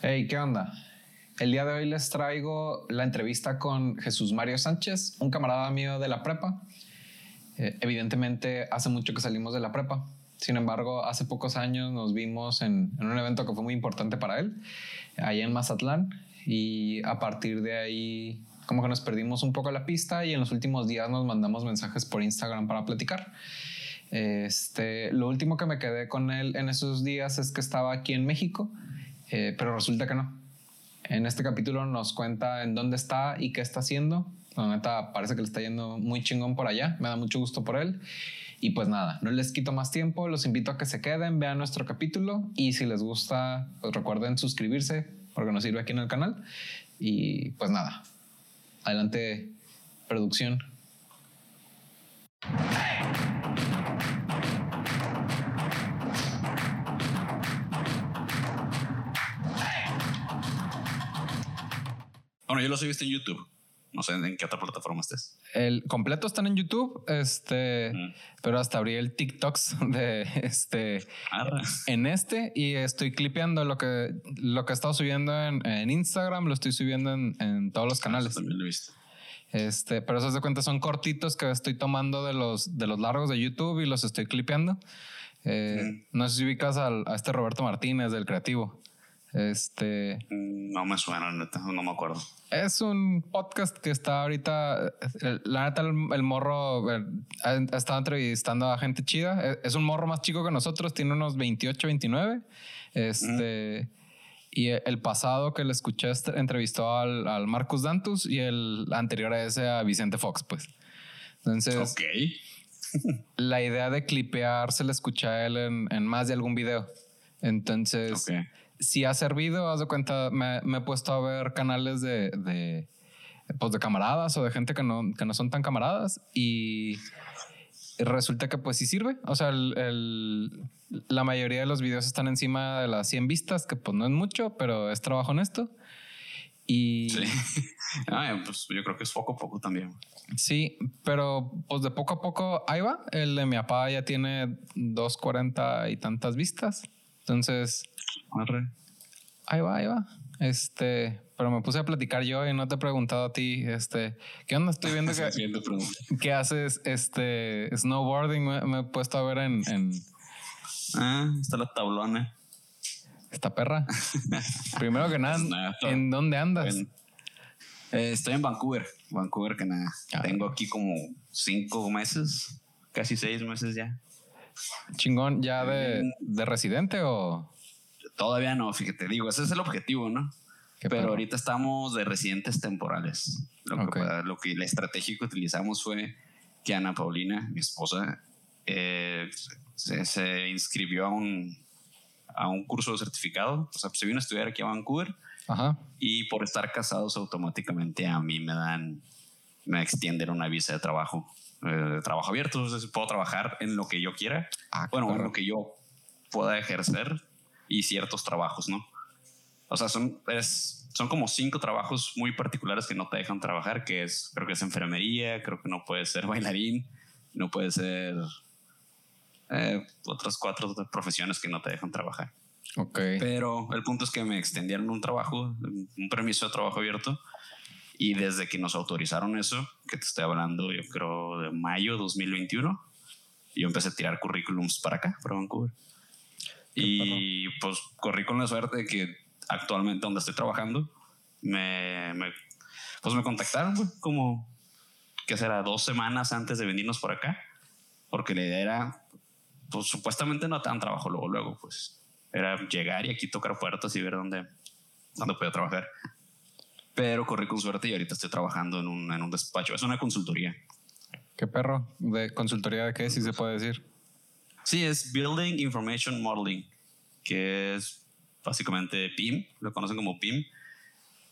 Hey, ¿qué onda? El día de hoy les traigo la entrevista con Jesús Mario Sánchez, un camarada mío de la prepa. Eh, evidentemente, hace mucho que salimos de la prepa. Sin embargo, hace pocos años nos vimos en, un evento que fue muy importante para él, allá en Mazatlán. Y a partir de ahí, como que nos perdimos un poco la pista y en los últimos días nos mandamos mensajes por Instagram para platicar. Este, lo último que me quedé con él en esos días es que estaba aquí en México, eh, pero resulta que no. En este capítulo nos cuenta en dónde está y qué está haciendo. La neta parece que le está yendo muy chingón por allá. Me da mucho gusto por él. Y pues nada, no les quito más tiempo. Los invito a que se queden, vean nuestro capítulo y si les gusta, pues recuerden suscribirse porque nos sirve aquí en el canal. Y pues nada, adelante, producción. Bueno, yo lo he visto en YouTube. No sé en qué otra plataforma estés. El completo están en YouTube, este, pero hasta abrí el TikToks de este en este y estoy clipeando lo que lo que he estado subiendo en, Instagram, lo estoy subiendo en, todos los ah, canales. también lo he visto. Este, pero eso de cuenta son cortitos que estoy tomando de los de los largos de YouTube y los estoy clipeando. Eh, no sé si ubicas a este Roberto Martínez del creativo. Este. Mm, no me suena, no me acuerdo. Es un podcast que está ahorita. La neta, el, morro ha, estado entrevistando a gente chida. E, es un morro más chico que nosotros, tiene unos 28, 29. Este. Y el pasado que le escuché entrevistó al, al, Marcus Dantus y el anterior a ese a Vicente Fox, pues. Entonces. Ok. la idea de clipear se le escucha a él en, en más de algún video. Entonces. Okay si ha servido, haz de cuenta, me, he puesto a ver canales de, de, pues de camaradas o de gente que no, que no son tan camaradas y resulta que pues sí sirve. O sea, el, la mayoría de los videos están encima de las 100 vistas, que pues no es mucho, pero es trabajo honesto. Y sí. pues yo creo que es poco a poco también. Sí, pero pues de poco a poco ahí va. El de mi papá ya tiene 240 y tantas vistas. Entonces, Ahí va, ahí va. Este, pero me puse a platicar yo y no te he preguntado a ti, este, ¿qué onda? Estoy viendo que, haces este snowboarding. Me, he puesto a ver en, Ah, está la tablona. Esta perra. Primero que nada, pues ¿en dónde andas? Eh, estoy en Vancouver, Vancouver, Canadá. Ah. Tengo aquí como cinco meses, casi seis meses ya. Chingón, ¿ya de, de residente o? Todavía no, fíjate, digo, ese es el objetivo, ¿no? Pero ahorita estamos de residentes temporales. Lo, que, lo que la estrategia que utilizamos fue que Ana Paulina, mi esposa, eh, se, inscribió a un, a un curso de certificado. O sea, se vino a estudiar aquí a Vancouver. Ajá. Y por estar casados automáticamente a mí me dan, me extienden una visa de trabajo, eh, de trabajo abierto. Entonces puedo trabajar en lo que yo quiera. Ah, bueno, en lo que yo pueda ejercer y ciertos trabajos, ¿no? O sea, son, es, son como cinco trabajos muy particulares que no te dejan trabajar, que es, creo que es enfermería, creo que no puede ser bailarín, no puede ser eh, otras cuatro profesiones que no te dejan trabajar. Ok. Pero el punto es que me extendieron un trabajo, un permiso de trabajo abierto. Y desde que nos autorizaron eso, que te estoy hablando, yo creo de mayo 2021, yo empecé a tirar currículums para acá, para Vancouver. Y pues corrí con la suerte de que actualmente donde estoy trabajando me, pues me contactaron como que será dos semanas antes de venirnos por acá porque la idea era pues supuestamente no tan trabajo luego luego pues era llegar y aquí tocar puertas y ver dónde dónde podía trabajar. Pero corrí con suerte y ahorita estoy trabajando en un, en un despacho. Es una consultoría. Qué perro. De consultoría de qué si se puede decir Sí, es Building Information Modeling, que es básicamente PIM, lo conocen como PIM.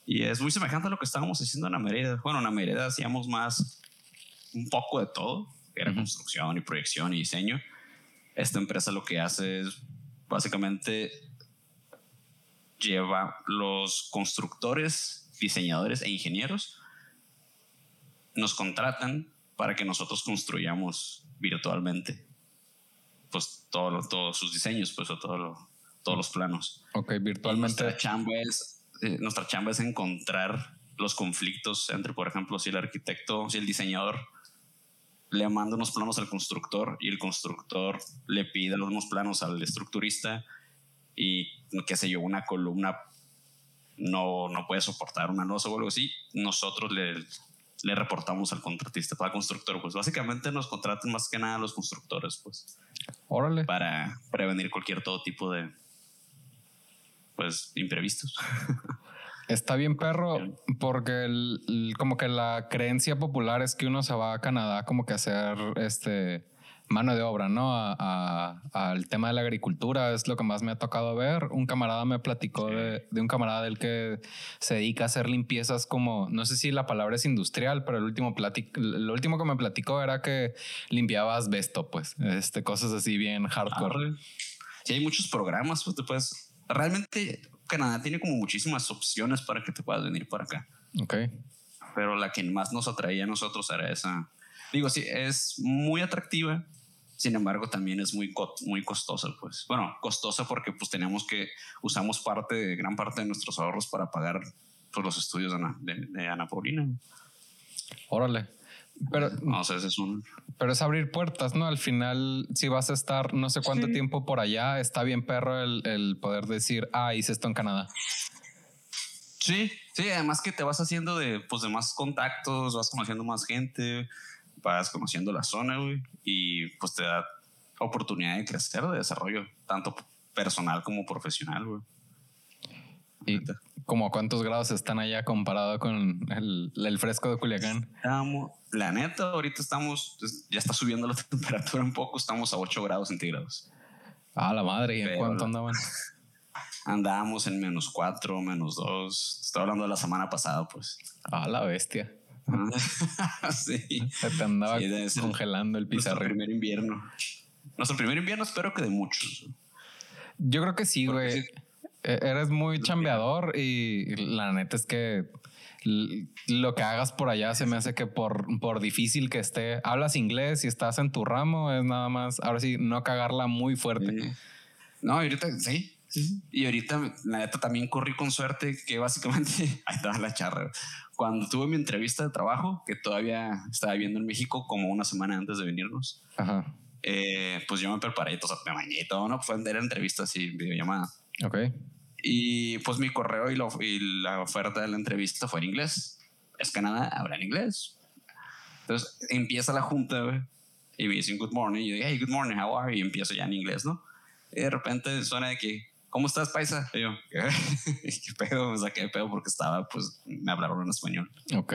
Y es muy semejante a lo que estábamos haciendo en la Merida. Bueno, en la Merida hacíamos más, un poco de todo, que era construcción y proyección y diseño. Esta empresa lo que hace es básicamente lleva los constructores, diseñadores e ingenieros, nos contratan para que nosotros construyamos virtualmente pues todos sus diseños, pues o todo lo, todos los planos. Ok, virtualmente. nuestra chamba es, eh, nuestra chamba es encontrar los conflictos entre, por ejemplo, si el arquitecto, si el diseñador le manda unos planos al constructor y el constructor le pide los mismos planos al estructurista y qué sé yo, una columna no, no puede soportar una losa o algo así, nosotros le, le reportamos al contratista, al constructor. Pues básicamente nos contratan más que nada los constructores, pues. Órale. Para prevenir cualquier todo tipo de, pues, imprevistos. Está bien, perro, porque el, como que la creencia popular es que uno se va a Canadá como que a hacer este mano de obra, ¿no? Al tema de la agricultura es lo que más me ha tocado ver. Un camarada me platicó de, un camarada del que se dedica a hacer limpiezas como, no sé si la palabra es industrial, pero el último, lo último que me platicó era que limpiaba asbesto, pues, este, cosas así bien hardcore. Ah, sí, hay muchos programas, pues te puedes... Realmente Canadá tiene como muchísimas opciones para que te puedas venir para acá. Ok. Pero la que más nos atraía a nosotros era esa. Digo, sí, es muy atractiva. Sin embargo, también es muy, muy costosa, pues. Bueno, costosa porque pues tenemos que, usamos parte, gran parte de nuestros ahorros para pagar pues, los estudios de Ana, de, Ana Paulina. Órale. Pero, no, sé, es un... pero es abrir puertas, ¿no? Al final, si vas a estar no sé cuánto tiempo por allá, está bien perro el, el, poder decir, ah, hice esto en Canadá. Sí, sí, además que te vas haciendo de, pues, de más contactos, vas conociendo más gente, vas conociendo la zona, güey, y pues te da oportunidad de crecer, de desarrollo, tanto personal como profesional, güey. ¿Y como cuántos grados están allá comparado con el, el fresco de Culiacán? Estamos, la neta, ahorita estamos, ya está subiendo la temperatura un poco, estamos a 8 grados centígrados. Ah, la madre, ¿y en cuánto andaban? Andábamos en menos 4, menos 2. Estoy hablando de la semana pasada, pues. Ah, la bestia. sí. Se te andaba congelando el pizarro. Nuestro primer invierno. Nuestro primer invierno espero que de muchos. Yo creo que sí, güey. E-, eres muy chambeador y la neta es que lo que hagas por allá se me hace que por, por difícil que esté, hablas inglés y estás en tu ramo, es nada más, ahora sí, no cagarla muy fuerte. No, ahorita sí. Y ahorita, la neta, también corrí con suerte que básicamente, ahí estaba la charra. Cuando tuve mi entrevista de trabajo, que todavía estaba viviendo en México como una semana antes de venirnos, eh, pues yo me preparé, o sea, me bañé y todo, ¿no? Fue la entrevista así, videollamada. Ok. Y pues mi correo y, y, la oferta de la entrevista fue en inglés. Es Canadá, habla en inglés. Entonces empieza la junta, güey, y me dicen good morning. Y yo digo, hey, good morning, how are you? Y empiezo ya en inglés, ¿no? Y de repente suena de que, ¿cómo estás, paisa? Y yo, ¿qué, ¿qué pedo? Me saqué de pedo porque estaba, pues, me hablaron en español. Ok.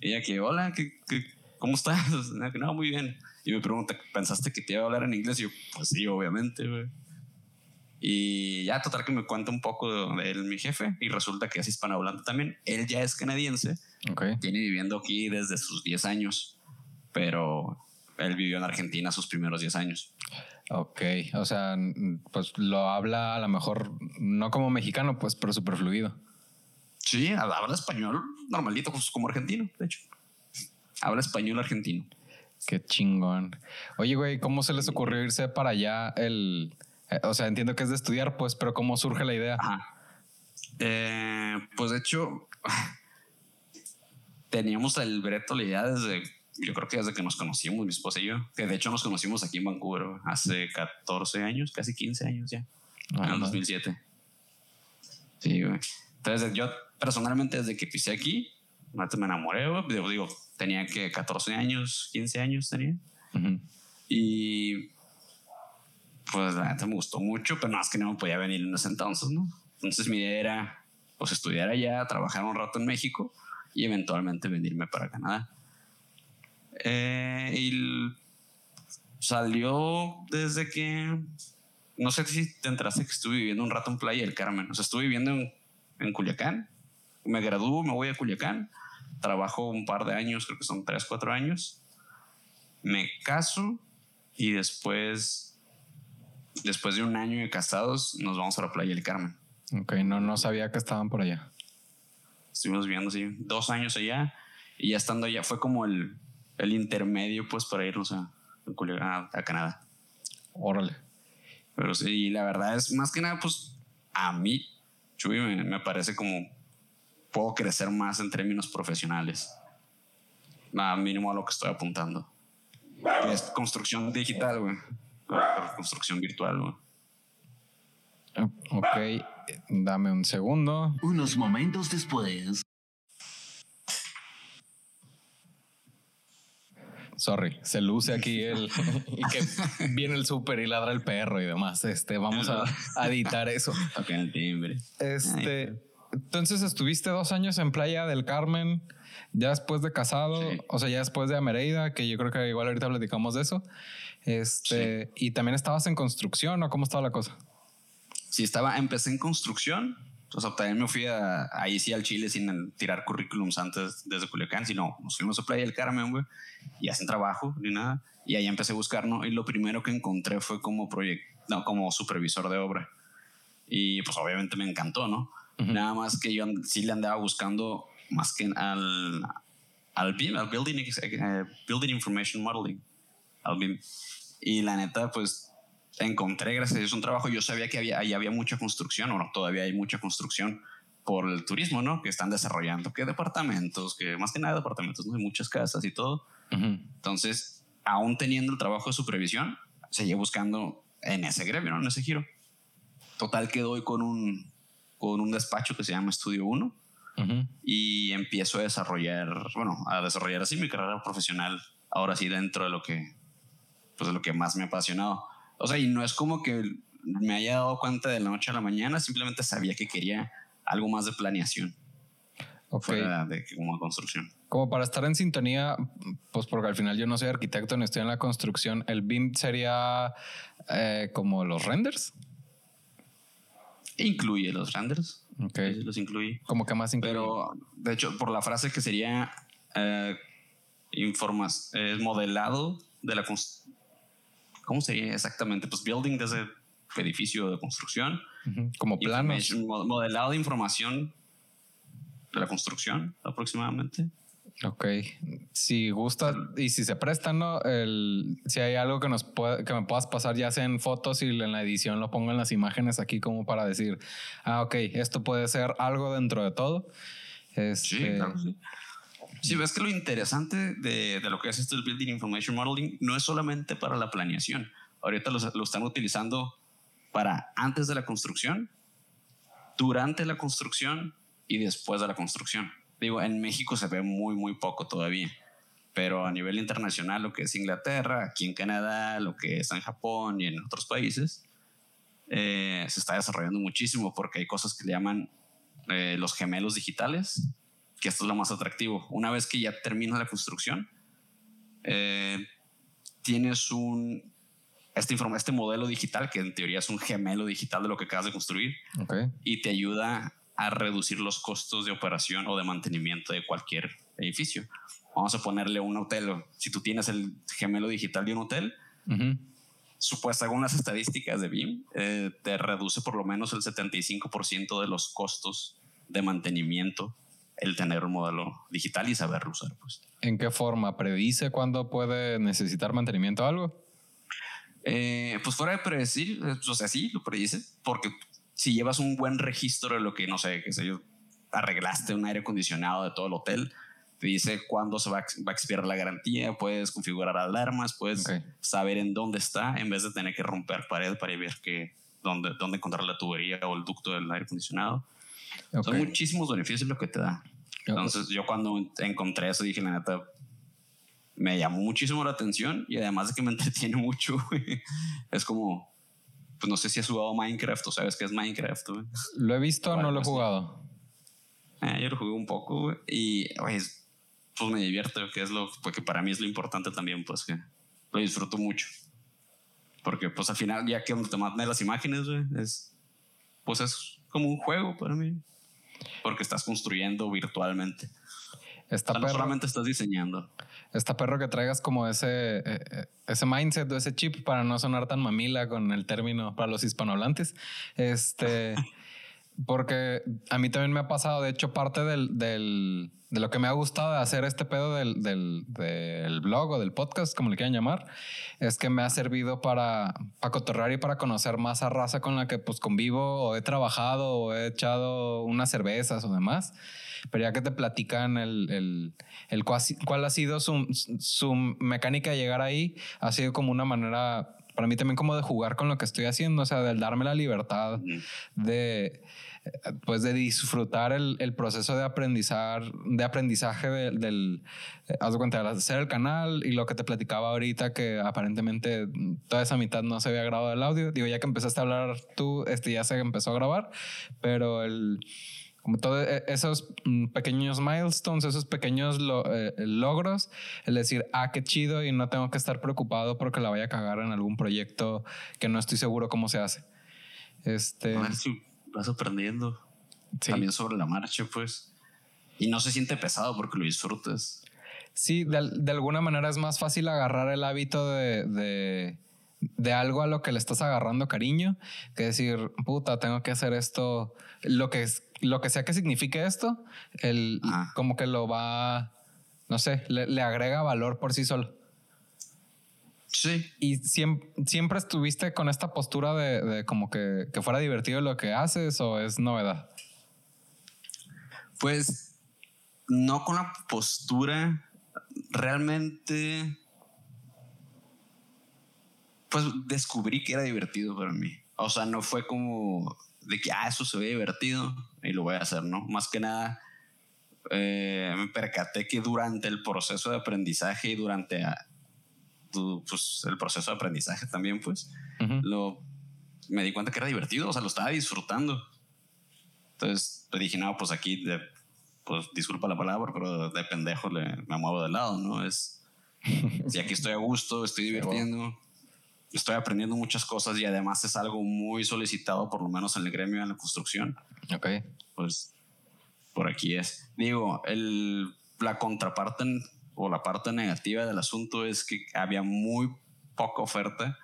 Y ella que, hola, ¿qué, qué, cómo estás? No, muy bien. Y me pregunta, ¿pensaste que te iba a hablar en inglés? Y yo, pues sí, obviamente, güey. Y ya, total que me cuenta un poco de él, mi jefe, y resulta que es hispanohablante también. Él ya es canadiense, okay. tiene viviendo aquí desde sus 10 años, pero él vivió en Argentina sus primeros 10 años. Ok, o sea, pues lo habla a lo mejor no como mexicano, pues, pero súper fluido. Sí, habla español normalito, pues, como argentino, de hecho. Habla español argentino. Qué chingón. Oye, güey, ¿cómo se les ocurrió irse para allá el eh, o sea, entiendo que es de estudiar, pues, pero ¿cómo surge la idea? Eh, pues de hecho, teníamos el Breto la idea desde, yo creo que desde que nos conocimos, mi esposa y yo, que de hecho nos conocimos aquí en Vancouver hace 14 años, casi 15 años ya, en el 2007. Sí, güey. Entonces yo personalmente desde que pisé aquí, me enamoré, güey. Digo, tenía que 14 años, 15 años tenía. Y pues la neta me gustó mucho, pero no es que no me podía venir en ese entonces, ¿no? Entonces mi idea era pues estudiar allá, trabajar un rato en México y eventualmente venirme para Canadá. Eh, y salió desde que, no sé si te enteraste que estuve viviendo un rato en Playa del Carmen, o sea, estuve viviendo en, en Culiacán, me gradúo, me voy a Culiacán, trabajo un par de años, creo que son tres, cuatro años, me caso y después después de un año de casados, nos vamos a la playa del Carmen. Ok, no, no sabía que estaban por allá. Estuvimos viviendo así dos años allá y ya estando allá fue como el, el intermedio pues para irnos a, a, Canadá. Órale. Pero sí, la verdad es más que nada, pues a mí, Chuy, me, parece como puedo crecer más en términos profesionales. A mínimo a lo que estoy apuntando. Es construcción digital, güey. Construcción virtual, güey. Ok, dame un segundo. Unos momentos después. Sorry, se luce aquí el y que viene el súper y ladra el perro y demás. Este, vamos a, editar eso. Ok, el timbre. Este, entonces estuviste dos años en Playa del Carmen, ya después de casado, o sea, ya después de Amereida, que yo creo que igual ahorita platicamos de eso. Este, y también estabas en construcción, ¿o cómo estaba la cosa? Sí, estaba, empecé en construcción o sea, también me fui a, ahí sí al Chile sin tirar currículums antes desde Culiacán, sino nos fuimos a Playa del Carmen, güey, y hacen trabajo ni nada. Y ahí empecé a buscar, ¿no? Y lo primero que encontré fue como proyecto, no, como supervisor de obra. Y pues obviamente me encantó, ¿no? Nada más que yo sí le andaba buscando más que al, al BIM, al Building, eh, Building Information Modeling, al BIM. Y la neta, pues encontré, gracias a Dios, un trabajo. Yo sabía que había, ahí había mucha construcción, o no, todavía hay mucha construcción por el turismo, ¿no? Que están desarrollando, que departamentos, que más que nada departamentos, ¿no? Hay muchas casas y todo. Entonces, aún teniendo el trabajo de supervisión, seguía buscando en ese gremio, ¿no? En ese giro. Total que doy con un, con un despacho que se llama Estudio 1 y empiezo a desarrollar, bueno, a desarrollar así mi carrera profesional, ahora sí dentro de lo que, pues de lo que más me ha apasionado o sea, y no es como que me haya dado cuenta de la noche a la mañana, simplemente sabía que quería algo más de planeación. Ok. Fuera de como construcción. Como para estar en sintonía, pues porque al final yo no soy arquitecto ni estoy en la construcción, ¿el BIM sería eh, como los renders? Incluye los renders. Ok. los incluye. ¿Cómo que más incluye? Pero, de hecho, por la frase que sería eh, informas, es modelado de la construcción ¿cómo sería exactamente? Pues building desde edificio de construcción. Como planos. Modelado de información de la construcción aproximadamente. Ok. Si gusta y si se presta, ¿no? El, si hay algo que, nos puede, que me puedas pasar, ya sea en fotos y en la edición lo pongo en las imágenes aquí como para decir, ah, ok, esto puede ser algo dentro de todo. sí, este, claro, sí. Sí, ves que lo interesante de, de, lo que es esto del Building Information Modeling no es solamente para la planeación. Ahorita lo, lo están utilizando para antes de la construcción, durante la construcción y después de la construcción. Digo, en México se ve muy, muy poco todavía, pero a nivel internacional, lo que es Inglaterra, aquí en Canadá, lo que es en Japón y en otros países, eh, se está desarrollando muchísimo porque hay cosas que le llaman eh, los gemelos digitales, que esto es lo más atractivo. Una vez que ya termina la construcción, eh, tienes un, este, este modelo digital, que en teoría es un gemelo digital de lo que acabas de construir, y te ayuda a reducir los costos de operación o de mantenimiento de cualquier edificio. Vamos a ponerle un hotel. Si tú tienes el gemelo digital de un hotel, supuesta según las estadísticas de BIM, eh, te reduce por lo menos el 75% de los costos de mantenimiento el tener un modelo digital y saberlo usar. Pues. ¿En qué forma? ¿Predice cuándo puede necesitar mantenimiento algo? Eh, pues fuera de predecir, o sea, sí, lo predice, porque si llevas un buen registro de lo que, no sé, qué sé yo, arreglaste un aire acondicionado de todo el hotel, te dice cuándo se va a, expirar la garantía, puedes configurar alarmas, puedes saber en dónde está en vez de tener que romper pared para ver que, dónde, dónde encontrar la tubería o el ducto del aire acondicionado. Son muchísimos beneficios lo que te da. Entonces, yo cuando encontré eso dije, la neta, me llamó muchísimo la atención y además de que me entretiene mucho, es como, pues no sé si has jugado Minecraft o sabes qué es Minecraft. Lo he visto, no lo he pues jugado. Eh, yo lo jugué un poco y pues me divierte, que es lo, porque para mí es lo importante también, pues que lo disfruto mucho. Porque pues al final, ya que te manden las imágenes, es, pues es como un juego para mí porque estás construyendo virtualmente. Está no solamente estás diseñando. Está perro que traigas como ese, eh, eh, ese mindset o ese chip para no sonar tan mamila con el término para los hispanohablantes. Este, porque a mí también me ha pasado, de hecho, parte del, del de lo que me ha gustado de hacer este pedo del, del, del, blog o del podcast, como le quieran llamar, es que me ha servido para, para cotorrear y para conocer más a raza con la que pues convivo o he trabajado o he echado unas cervezas o demás. Pero ya que te platican el, el, el cuál ha sido su, su mecánica de llegar ahí, ha sido como una manera para mí también como de jugar con lo que estoy haciendo, o sea, de darme la libertad de pues de disfrutar el, el proceso de aprendizar, de aprendizaje del, eh, haz de cuenta, de hacer el canal y lo que te platicaba ahorita que aparentemente toda esa mitad no se había grabado el audio. Digo, ya que empezaste a hablar tú, este ya se empezó a grabar, pero el como todos e, esos mm, pequeños milestones, esos pequeños eh, logros, el decir, ah, qué chido y no tengo que estar preocupado porque la vaya a cagar en algún proyecto que no estoy seguro cómo se hace. Este vas aprendiendo también sobre la marcha, pues. Y no se siente pesado porque lo disfrutas. Sí, de, alguna manera es más fácil agarrar el hábito de, de, algo a lo que le estás agarrando cariño que decir, puta, tengo que hacer esto, lo que, lo que sea que signifique esto, el, como que lo va, no sé, le, le agrega valor por sí solo. Sí. Y siempre, siempre estuviste con esta postura de, como que, fuera divertido lo que haces o es novedad. Pues no con la postura, realmente, pues descubrí que era divertido para mí. O sea, no fue como de que, ah, eso se ve divertido y lo voy a hacer, ¿no? Más que nada, eh, me percaté que durante el proceso de aprendizaje y durante pues, el proceso de aprendizaje también, pues, lo, me di cuenta que era divertido, o sea, lo estaba disfrutando. Entonces, le dije, no, pues aquí, de, pues disculpa la palabra, pero de pendejo le, me muevo de lado, ¿no? Es, si aquí estoy a gusto, estoy divirtiendo, estoy aprendiendo muchas cosas y además es algo muy solicitado, por lo menos en el gremio, en la construcción. Ok. Pues por aquí es. Digo, el, la contraparte o la parte negativa del asunto es que había muy poca oferta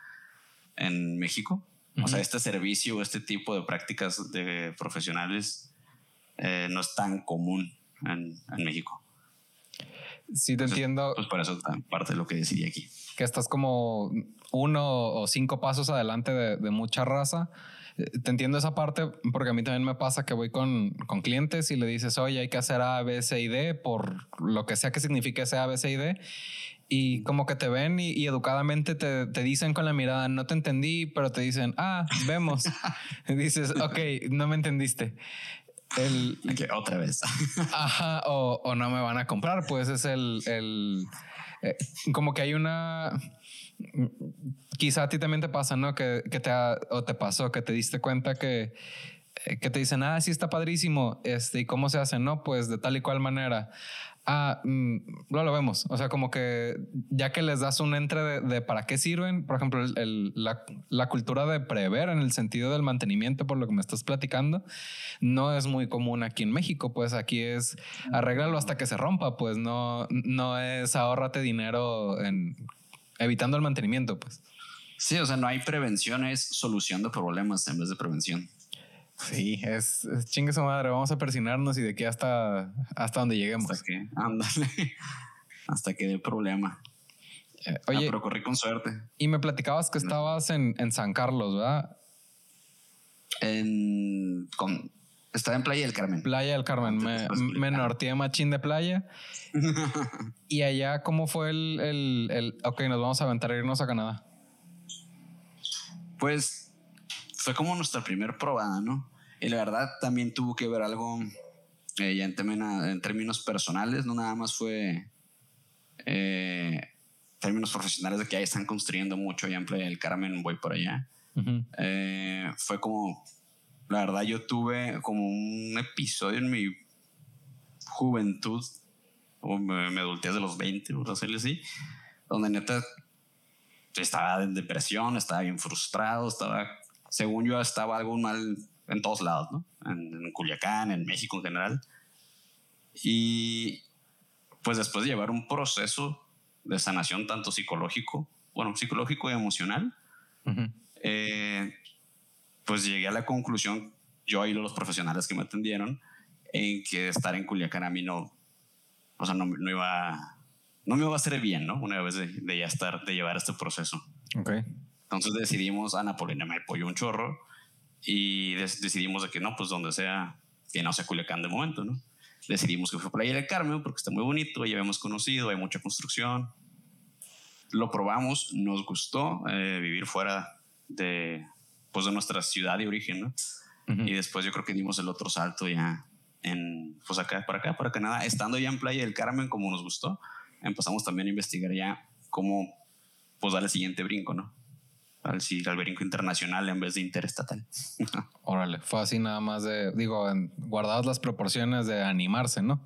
en México. O sea, este servicio, este tipo de prácticas de profesionales eh, no es tan común en, en México. Sí, te entiendo. Pues por eso parte de lo que decidí aquí. Que estás como uno o cinco pasos adelante de, de mucha raza te entiendo esa parte porque a mí también me pasa que voy con, con, clientes y le dices, oye, hay que hacer A, B, C y D por lo que sea que signifique ese A, B, C y D. Y como que te ven y, educadamente te, te, dicen con la mirada, no te entendí, pero te dicen, ah, vemos. y dices, ok, no me entendiste. El, otra vez. ajá, o, o, no me van a comprar, pues es el, el eh, como que hay una quizá a ti también te pasa, ¿no? Que, que te, o te pasó, que te diste cuenta que, que te dicen, ah, sí está padrísimo, este, ¿y cómo se hace? No, pues de tal y cual manera. Ah, mm, no lo vemos. O sea, como que ya que les das un entre de, para qué sirven, por ejemplo, el, la, la, cultura de prever en el sentido del mantenimiento, por lo que me estás platicando, no es muy común aquí en México. Pues aquí es arréglalo hasta que se rompa, pues no, no es ahórrate dinero en evitando el mantenimiento, pues. Sí, o sea, no hay prevención, es solución de problemas en vez de prevención. Sí, es, chingue su madre, vamos a persinarnos y de aquí hasta, hasta donde lleguemos. Hasta que, ándale, hasta que dé problema. Eh, oye, pero corrí con suerte. Y me platicabas que estabas en, en San Carlos, ¿verdad? En, con, estaba en Playa del Carmen. Playa del Carmen. Me, me norteé machín de playa. y allá, ¿cómo fue el, el, el, Ok, nos vamos a aventar a irnos a Canadá? Pues fue como nuestra primer probada, ¿no? Y la verdad también tuvo que ver algo eh, ya en, en, términos personales, no nada más fue eh, términos profesionales de que ahí están construyendo mucho en Playa del Carmen, voy por allá. Eh, fue como la verdad, yo tuve como un episodio en mi juventud, o me, me adulté de los 20, por decirlo así, donde neta estaba en depresión, estaba bien frustrado, estaba, según yo, estaba algo mal en todos lados, ¿no? En, en Culiacán, en México en general. Y pues después de llevar un proceso de sanación tanto psicológico, bueno, psicológico y emocional, eh, pues llegué a la conclusión yo y los profesionales que me atendieron, en que estar en Culiacán a mí no, o sea, no, no iba, no me iba a hacer bien, ¿no? Una vez de, de, ya estar, de llevar este proceso. Ok. Entonces decidimos, Ana Paulina me apoyó un chorro y decidimos de que no, pues donde sea, que no sea Culiacán de momento, ¿no? Decidimos que fue Playa del Carmen porque está muy bonito, ya habíamos conocido, hay mucha construcción. Lo probamos, nos gustó eh, vivir fuera de, pues de nuestra ciudad de origen, ¿no? Y después yo creo que dimos el otro salto ya en, pues acá, para acá, para Canadá, estando ya en Playa del Carmen como nos gustó, empezamos también a investigar ya cómo, pues dar el siguiente brinco, ¿no? Al, al brinco internacional en vez de interestatal. Órale, fue así nada más de, digo, guardadas las proporciones de animarse, ¿no?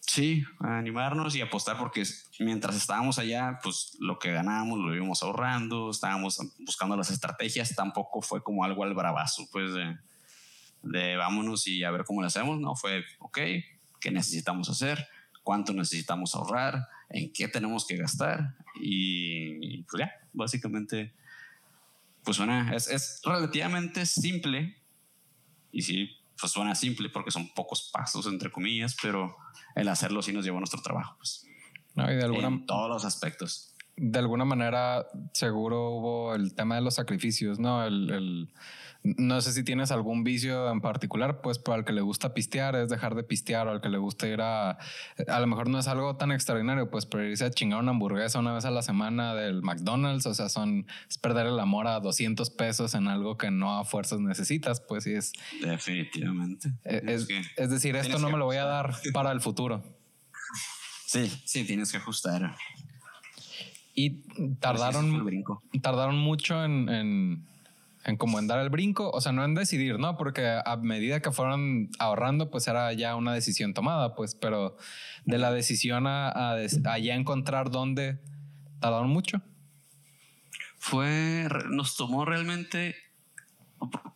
Sí, animarnos y apostar porque mientras estábamos allá, pues lo que ganábamos lo íbamos ahorrando, estábamos buscando las estrategias, tampoco fue como algo al bravazo, pues de, de vámonos y a ver cómo lo hacemos, no, fue, ok, ¿qué necesitamos hacer? ¿Cuánto necesitamos ahorrar? ¿En qué tenemos que gastar? Y pues ya, básicamente pues suena, es, es relativamente simple. Y sí, pues suena simple porque son pocos pasos, entre comillas, pero el hacerlo sí nos lleva a nuestro trabajo, pues. No, y de alguna, en todos los aspectos. De alguna manera, seguro hubo el tema de los sacrificios, ¿no? El, el no sé si tienes algún vicio en particular, pues para el que le gusta pistear es dejar de pistear o al que le gusta ir a... A lo mejor no es algo tan extraordinario, pues pero irse a chingar una hamburguesa una vez a la semana del McDonald's, o sea, son... es perder el amor a 200 pesos en algo que no a fuerzas necesitas, pues sí es... Definitivamente. E, es, es decir, esto no me lo voy a dar para el futuro. Sí, sí, tienes que ajustar. Y tardaron, tardaron mucho en en como en dar el brinco, o sea, no en decidir, ¿no? Porque a medida que fueron ahorrando, pues era ya una decisión tomada, pues, pero de la decisión a, ya encontrar dónde tardaron mucho. Fue, nos tomó realmente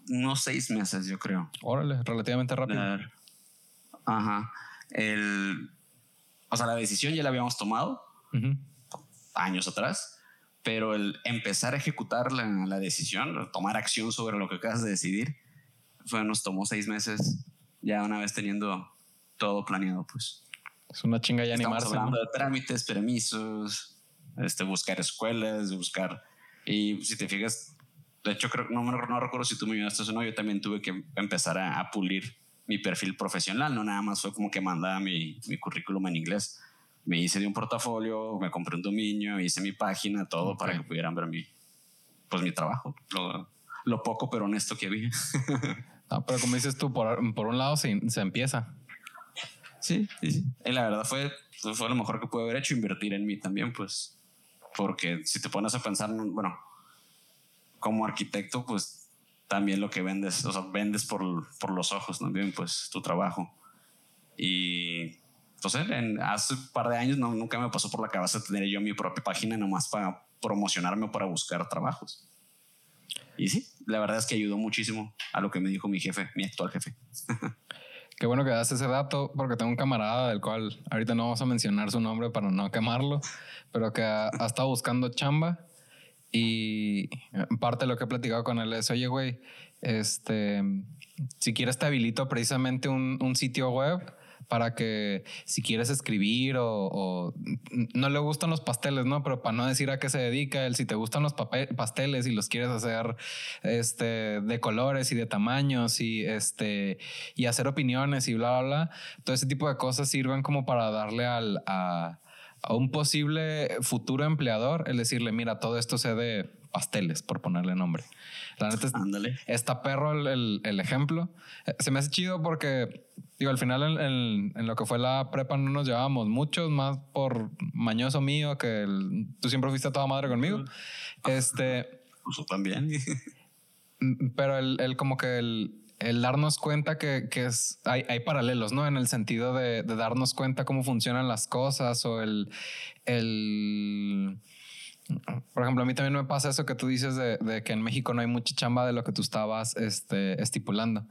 unos seis meses, yo creo. Órale, relativamente rápido. Ajá. El, o sea, la decisión ya la habíamos tomado años atrás pero el empezar a ejecutar la, la, decisión, tomar acción sobre lo que acabas de decidir, fue, nos tomó seis meses ya una vez teniendo todo planeado, pues. Es una chinga ya Estamos hablando de trámites, permisos, este, buscar escuelas, buscar... Y si te fijas, de hecho, creo, no, no recuerdo si tú me ayudaste o no, yo también tuve que empezar a, a pulir mi perfil profesional, no nada más fue como que mandaba mi, mi currículum en inglés me hice de un portafolio, me compré un dominio, hice mi página, todo para que pudieran ver mi, pues mi trabajo, lo, lo poco pero honesto que había. ah, pero como dices tú, por, por un lado se, se, empieza. Sí, sí, sí. Y la verdad fue, fue lo mejor que pude haber hecho, invertir en mí también, pues, porque si te pones a pensar, bueno, como arquitecto, pues también lo que vendes, o sea, vendes por, por los ojos también, pues tu trabajo. Y entonces, en, hace un par de años no, nunca me pasó por la cabeza tener yo mi propia página nomás para promocionarme o para buscar trabajos. Y sí, la verdad es que ayudó muchísimo a lo que me dijo mi jefe, mi actual jefe. Qué bueno que das ese dato, porque tengo un camarada del cual ahorita no vamos a mencionar su nombre para no quemarlo, pero que ha, estado buscando chamba y parte de lo que he platicado con él es, oye, güey, este, si quieres te habilito precisamente un, un sitio web para que si quieres escribir o, no le gustan los pasteles, ¿no? Pero para no decir a qué se dedica, él si te gustan los pasteles y los quieres hacer este, de colores y de tamaños y, este, y hacer opiniones y bla, bla, bla, todo ese tipo de cosas sirven como para darle al, a, a un posible futuro empleador, el decirle, mira, todo esto se de pasteles, por ponerle nombre. La neta está perro el, el, ejemplo. Eh, se me hace chido porque, digo, al final en, en, lo que fue la prepa no nos llevábamos muchos, más por mañoso mío, que tú siempre fuiste a toda madre conmigo. Este. Eso también. Mm, pero el, el como que el, el darnos cuenta que, que es, hay, hay, paralelos, ¿no? En el sentido de, de, darnos cuenta cómo funcionan las cosas o el, el por ejemplo, a mí también me pasa eso que tú dices de, que en México no hay mucha chamba de lo que tú estabas este, estipulando.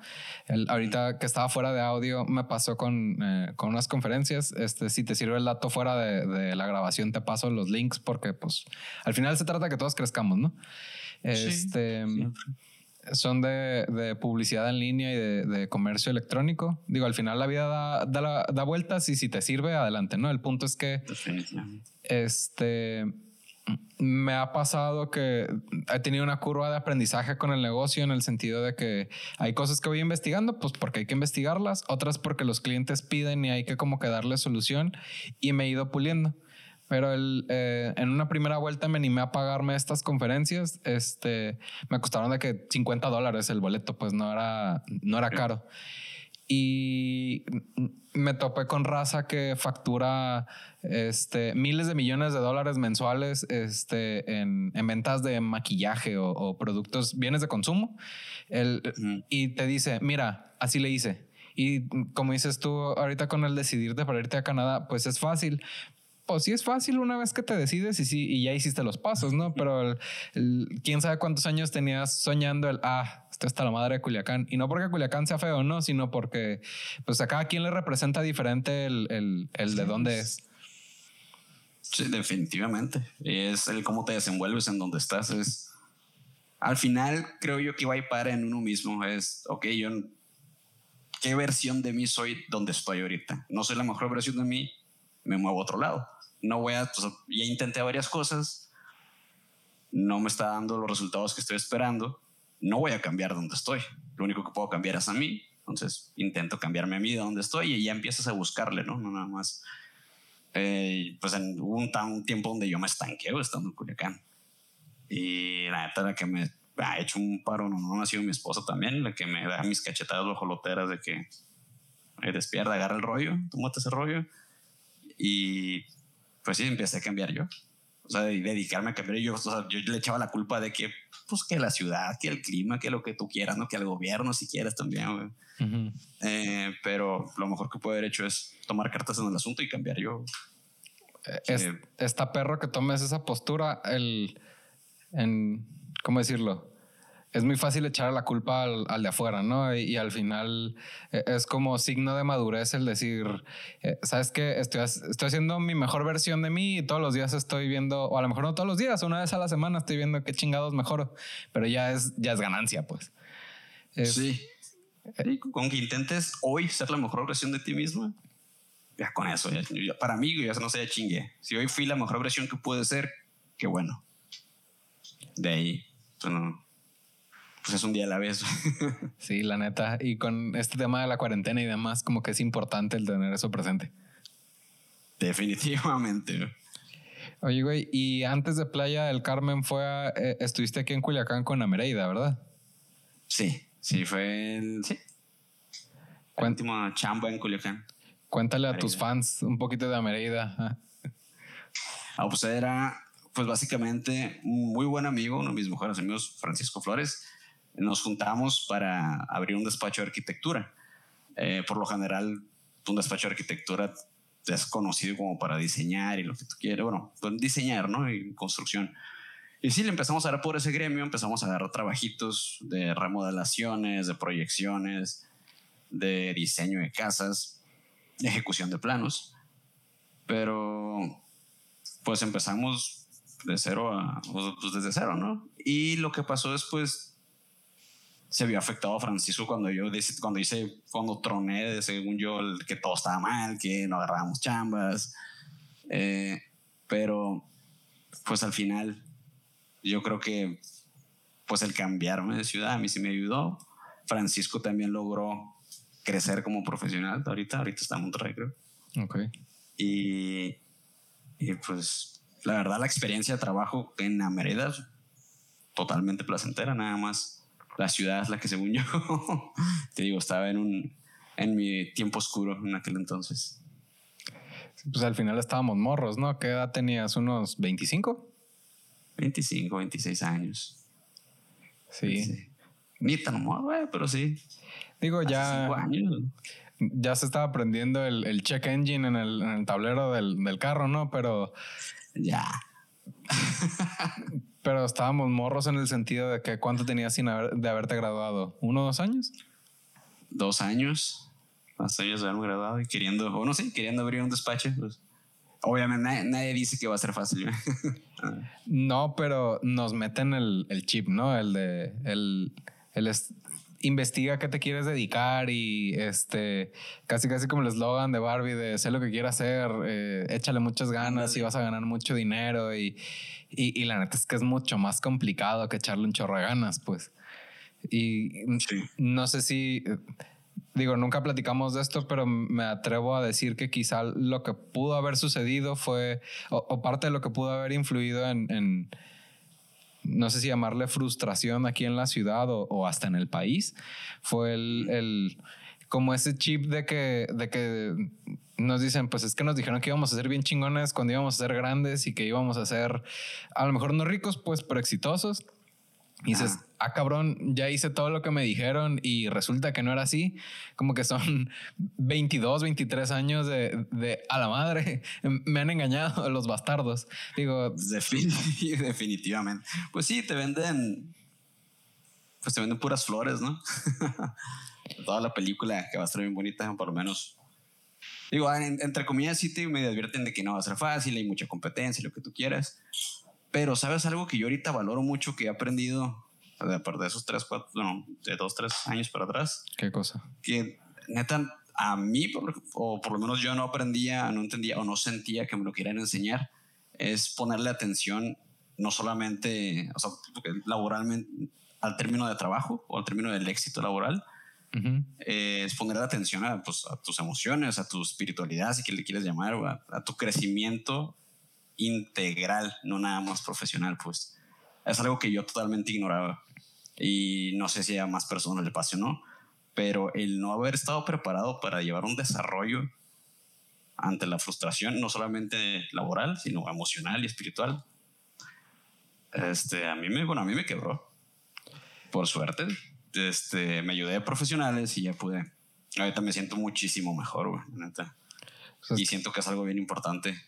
El, ahorita que estaba fuera de audio, me pasó con, eh, con unas conferencias. Este, si te sirve el dato fuera de, de, la grabación, te paso los links porque, pues, al final se trata de que todos crezcamos, ¿no? Este, son de, de, publicidad en línea y de, de, comercio electrónico. Digo, al final la vida da, da, da, vueltas y si te sirve, adelante, ¿no? El punto es que este me ha pasado que he tenido una curva de aprendizaje con el negocio en el sentido de que hay cosas que voy investigando, pues porque hay que investigarlas, otras porque los clientes piden y hay que como que darle solución y me he ido puliendo. Pero el, eh, en una primera vuelta me animé a pagarme estas conferencias. Este, me costaron de que 50 dólares el boleto, pues no era, no era caro. Y me topé con raza que factura este, miles de millones de dólares mensuales este, en, en ventas de maquillaje o, o, productos, bienes de consumo. El, Y te dice, mira, así le hice. Y como dices tú ahorita con el decidirte para irte a Canadá, pues es fácil, pues sí es fácil una vez que te decides y sí, y ya hiciste los pasos, ¿no? Pero quién sabe cuántos años tenías soñando el, ah, esto está la madre de Culiacán. Y no porque Culiacán sea feo, ¿no? Sino porque, pues a cada quien le representa diferente el, el, el de dónde es. Sí, definitivamente. Es el cómo te desenvuelves en donde estás. Es, al final, creo yo que va y para en uno mismo. Es, ok, yo, ¿qué versión de mí soy donde estoy ahorita? No soy la mejor versión de mí, me muevo a otro lado. No voy a, pues, ya intenté varias cosas, no me está dando los resultados que estoy esperando, no voy a cambiar donde estoy. Lo único que puedo cambiar es a mí. Entonces intento cambiarme a mí de donde estoy y ya empiezas a buscarle, ¿no? No nada más. Eh, pues en un, un, tiempo donde yo me estanqueo estando en Culiacán. Y la neta, la que me ha hecho un paro, no, no ha sido mi esposa también, la que me da mis cachetadas loteras de que eh, despierta, agarra el rollo, tómate ese rollo y pues sí, empecé a cambiar yo. O sea, dedicarme a cambiar yo. O sea, yo le echaba la culpa de que, pues, que la ciudad, que el clima, que lo que tú quieras, ¿no? Que el gobierno, si quieres también, eh, pero lo mejor que puedo haber hecho es tomar cartas en el asunto y cambiar yo. Es, eh, esta perro que tomes esa postura, el, en, ¿cómo decirlo? Es muy fácil echar la culpa al, de afuera, ¿no? Y, al final eh, es como signo de madurez el decir, eh, ¿sabes qué? Estoy, estoy haciendo mi mejor versión de mí y todos los días estoy viendo, o a lo mejor no todos los días, una vez a la semana estoy viendo qué chingados mejoro, pero ya es, ya es ganancia, pues. sí. con que intentes hoy ser la mejor versión de ti mismo, ya con eso, para mí, ya no sé, ya chingue. Si hoy fui la mejor versión que pude ser, qué bueno. De ahí, bueno, pues es un día a la vez. sí, la neta. Y con este tema de la cuarentena y demás, como que es importante el tener eso presente. Definitivamente. Oye, güey, y antes de Playa del Carmen fue eh, estuviste aquí en Culiacán con Amereida, ¿verdad? Sí, sí, fue el, sí. último chamba en Culiacán. Cuéntale a tus fans un poquito de Amereida. Ah, pues era, pues básicamente un muy buen amigo, uno de mis mejores amigos, Francisco Flores nos juntamos para abrir un despacho de arquitectura. Eh, por lo general, un despacho de arquitectura es conocido como para diseñar y lo que tú quieras, bueno, pues, diseñar, ¿no? Y construcción. Y sí, le empezamos a dar por ese gremio, empezamos a dar trabajitos de remodelaciones, de proyecciones, de diseño de casas, de ejecución de planos. Pero, pues empezamos de cero a, pues desde cero, ¿no? Y lo que pasó después se vio afectado Francisco cuando yo cuando hice cuando troné según yo que todo estaba mal que no agarrábamos chambas. Eh, pero pues al final yo creo que pues el cambiarme de ciudad a mí sí me ayudó. Francisco también logró crecer como profesional ahorita ahorita está en Monterrey creo. Ok. Y, y pues la verdad la experiencia de trabajo en la totalmente placentera nada más la ciudad es la que según yo, te digo, estaba en un en mi tiempo oscuro en aquel entonces. Pues al final estábamos morros, ¿no? ¿Qué edad tenías? ¿Unos 25? 25, 26 años. Sí. Ni tan morro, pero sí. Digo, ya. Años. Ya se estaba aprendiendo el, el check engine en el, en el tablero del, del, carro, ¿no? Pero. Ya. Pero estábamos morros en el sentido de que cuánto tenías sin haber, de haberte graduado, uno o dos años. Dos años, dos años de haberme graduado y queriendo, o no sé, queriendo abrir un despacho. Pues, obviamente nadie, dice que va a ser fácil. no, pero nos meten el, el, chip, ¿no? El de el, el investiga qué te quieres dedicar y este casi casi como el eslogan de Barbie de sé lo que quieras hacer, eh, échale muchas ganas y vas a ganar mucho dinero y, y, la neta es que es mucho más complicado que echarle un chorro de ganas, pues. Y no sé si digo, nunca platicamos de esto, pero me atrevo a decir que quizá lo que pudo haber sucedido fue, o, parte de lo que pudo haber influido en no sé si llamarle frustración aquí en la ciudad o, hasta en el país, fue el, como ese chip de que, de que nos dicen, pues es que nos dijeron que íbamos a ser bien chingones cuando íbamos a ser grandes y que íbamos a ser a lo mejor no ricos, pues, pero exitosos. Y dices, ah, cabrón, ya hice todo lo que me dijeron y resulta que no era así. Como que son 22, 23 años de, de a la madre. Me han engañado los bastardos. Digo, definitivamente. Pues sí, te venden, pues te venden puras flores, ¿no? Toda la película que va a estar bien bonita, por lo menos. Digo, entre comillas, sí te me advierten de que no va a ser fácil, hay mucha competencia, lo que tú quieras. Pero sabes algo que yo ahorita valoro mucho, que he aprendido de, de esos tres, cuatro, no, de dos, tres años para atrás. ¿Qué cosa? Que neta, a mí, o por lo menos yo no aprendía, no entendía o no sentía que me lo quieran enseñar, es ponerle atención no solamente, o sea, laboralmente, al término de trabajo o al término del éxito laboral, eh, es ponerle atención a, pues, a, tus emociones, a tu espiritualidad, si le quieres llamar, a, a tu crecimiento integral, no nada más profesional, pues. Es algo que yo totalmente ignoraba. Y no sé si a más personas le pase o no, pero el no haber estado preparado para llevar un desarrollo ante la frustración, no solamente laboral, sino emocional y espiritual, este, a mí me, bueno, a mí me quebró. Por suerte, este, me ayudé a profesionales y ya pude. Ahorita me siento muchísimo mejor, neta. y siento que es algo bien importante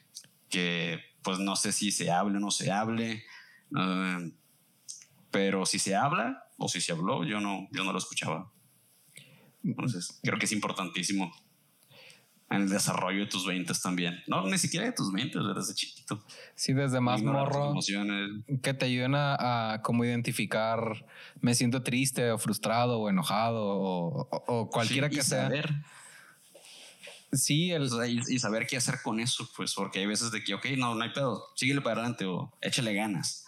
que pues no sé si se hable o no se hable, pero si se habla o si se habló, yo no, yo no lo escuchaba. Entonces, creo que es importantísimo en el desarrollo de tus 20 también. No, ni siquiera de tus 20, desde chiquito. Sí, desde más morro. Que te ayuden a, como identificar, me siento triste o frustrado o enojado o, cualquiera que sea. Sí, el... y, saber qué hacer con eso, pues, porque hay veces de que, ok, no, no hay pedo, síguele para adelante o échale ganas.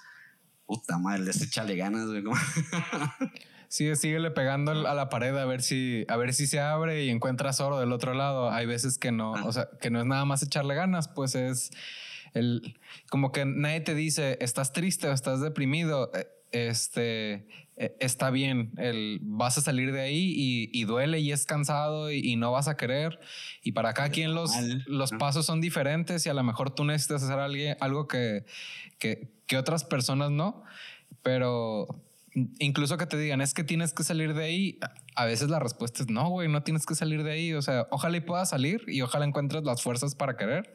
Puta madre, les échale ganas, güey. Sí, síguele pegando a la pared a ver si, a ver si se abre y encuentras oro del otro lado. Hay veces que no, o sea, que no es nada más echarle ganas, pues es el, como que nadie te dice, estás triste o estás deprimido. Eh, este, e, está bien, el, vas a salir de ahí y, duele y es cansado y, no vas a querer. Y para cada quien los, los pasos son diferentes y a lo mejor tú necesitas hacer algo que, que, que otras personas no. Pero incluso que te digan es que tienes que salir de ahí, a veces la respuesta es no, güey, no tienes que salir de ahí. O sea, ojalá puedas salir y ojalá encuentres las fuerzas para querer.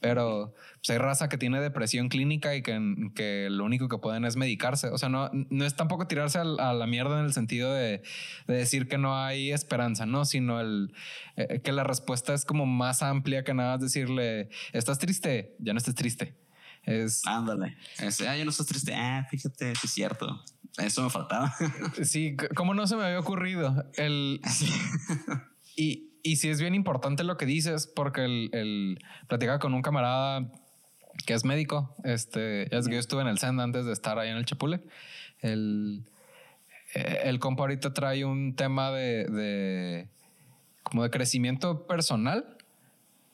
Pero pues, hay raza que tiene depresión clínica y que, que, lo único que pueden es medicarse. O sea, no, no es tampoco tirarse a, la mierda en el sentido de, de, decir que no hay esperanza, no, sino el, eh, que la respuesta es como más amplia que nada decirle, ¿estás triste? Ya no estés triste. Es... Ándale. ah, ya no estás triste. Ah, fíjate, es cierto. Eso me faltaba. sí, ¿cómo no se me había ocurrido? El... y, y sí es bien importante lo que dices, porque el, el platicaba con un camarada que es médico. Este, es que yo estuve en el SEND antes de estar ahí en el Chapule. El, eh, el compa ahorita trae un tema de, de como de crecimiento personal.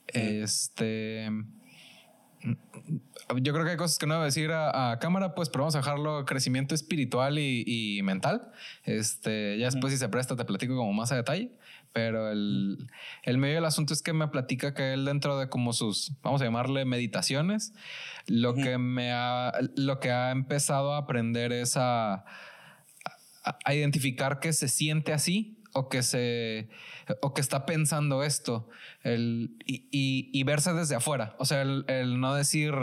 Este. Yo creo que hay cosas que no voy a decir a, cámara, pues, pero vamos a dejarlo crecimiento espiritual y, y mental. Este, ya después, si se presta, te platico como más a detalle. Pero el, el, medio del asunto es que me platica que él dentro de como sus, vamos a llamarle meditaciones, lo que me ha, lo que ha empezado a aprender es a, a, identificar que se siente así o que se, o que está pensando esto el, y, y, y, verse desde afuera. O sea, el, el, no decir,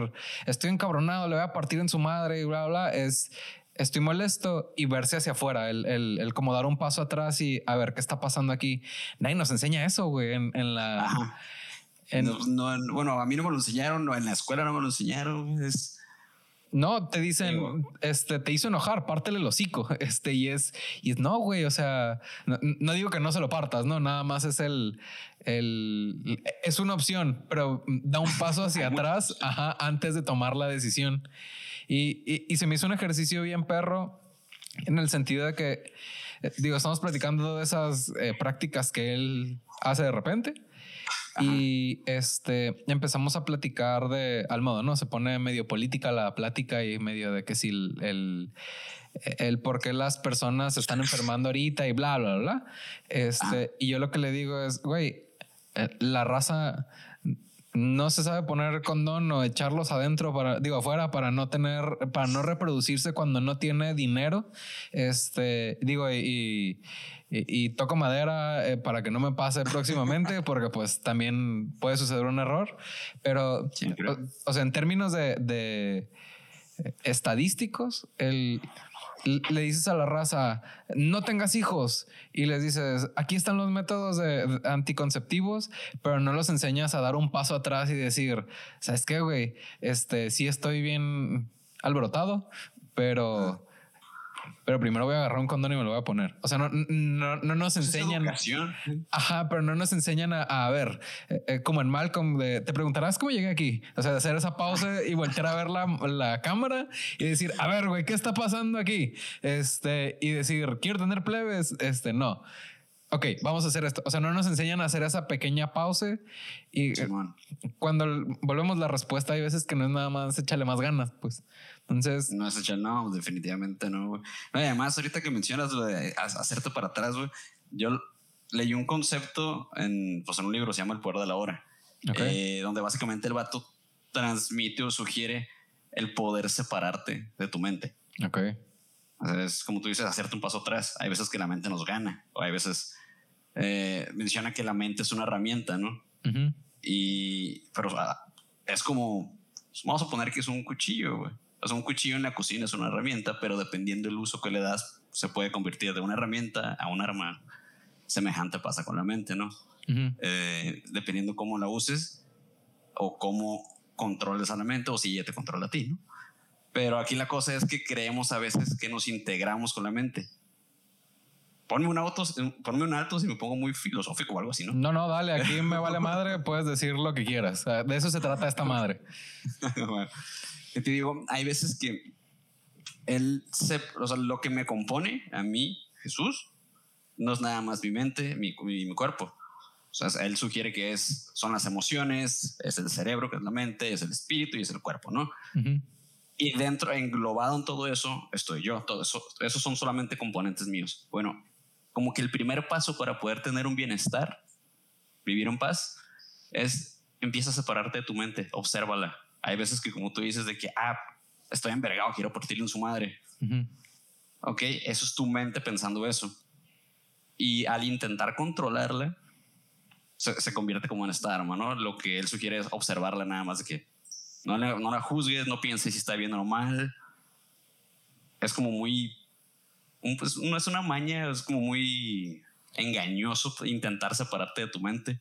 estoy encabronado, le voy a partir en su madre y bla, bla, es, estoy molesto y verse hacia afuera, el, el, el, como dar un paso atrás y a ver qué está pasando aquí. Nadie nos enseña eso, güey, en, en la... En, no, bueno, a mí no me lo enseñaron, en la escuela no me lo enseñaron. Es, No, te dicen, este, te hizo enojar, pártele el hocico. Este, y es, y es, no, güey, o sea, no, digo que no se lo partas, no, nada más es el, el, es una opción, pero da un paso hacia atrás, ajá, antes de tomar la decisión. Y, y, se me hizo un ejercicio bien perro en el sentido de que, eh, digo, estamos platicando de esas eh, prácticas que él hace de repente y este empezamos a platicar de al modo, ¿no? Se pone medio política la plática y medio de que si el, el, por qué las personas se están enfermando ahorita y bla, bla, bla. Este, y yo lo que le digo es, güey, eh, la raza no se sabe poner condón o echarlos adentro para, digo, afuera para no tener, para no reproducirse cuando no tiene dinero. Este, digo, y, y, toco madera eh, para que no me pase próximamente, porque pues también puede suceder un error. Pero, o, sea, en términos de, de eh, estadísticos, el, le dices a la raza, no tengas hijos, y les dices, aquí están los métodos de, anticonceptivos, pero no los enseñas a dar un paso atrás y decir, ¿sabes qué, güey? Este, sí estoy bien alborotado, pero pero primero voy a agarrar un condón y me lo voy a poner. O sea, no, no, no nos enseñan. Ajá, pero no nos enseñan a, a ver, eh, eh, como en Malcolm, de, te preguntarás cómo llegué aquí. O sea, hacer esa pausa y voltear a ver la, la cámara y decir, a ver, güey, ¿qué está pasando aquí? Este, y decir, quiero tener plebes. Este, no. Ok, vamos a hacer esto. O sea, no nos enseñan a hacer esa pequeña pausa y cuando volvemos la respuesta hay veces que no es nada más échale más ganas, pues. Entonces. No es echar, no, definitivamente no, güey. además, ahorita que mencionas lo de hacerte para atrás, güey, yo leí un concepto en, pues, en un libro, se llama El Poder de la Hora, eh, donde básicamente el vato transmite o sugiere el poder separarte de tu mente. Ok. es como tú dices, hacerte un paso atrás. Hay veces que la mente nos gana, o hay veces eh, menciona que la mente es una herramienta, ¿no? Y, pero es como, vamos a poner que es un cuchillo, güey. O sea, un cuchillo en la cocina es una herramienta, pero dependiendo del uso que le das, se puede convertir de una herramienta a un arma. Semejante pasa con la mente, ¿no? Eh, dependiendo cómo la uses o cómo controles a la mente o si ella te controla a ti, ¿no? Pero aquí la cosa es que creemos a veces que nos integramos con la mente. Ponme un auto, ponme un alto si me pongo muy filosófico o algo así, ¿no? No, no, dale, aquí me vale madre, puedes decir lo que quieras. De eso se trata esta madre. bueno, te digo, hay veces que él se, o sea, lo que me compone a mí, Jesús, no es nada más mi mente, mi, mi, cuerpo. O sea, él sugiere que es, son las emociones, es el cerebro, que es la mente, es el espíritu y es el cuerpo, ¿no? Y dentro, englobado en todo eso, estoy yo. Todo eso, esos son solamente componentes míos. Bueno, como que el primer paso para poder tener un bienestar, vivir en paz, es empieza a separarte de tu mente, obsérvala, hay veces que como tú dices de que, ah, estoy envergado, quiero partirle en su madre. Ok, eso es tu mente pensando eso. Y al intentar controlarla, se, convierte como en esta arma, ¿no? Lo que él sugiere es observarla nada más de que no, no la juzgues, no pienses si está bien o mal. Es como muy... pues, no es una maña, es como muy engañoso intentar separarte de tu mente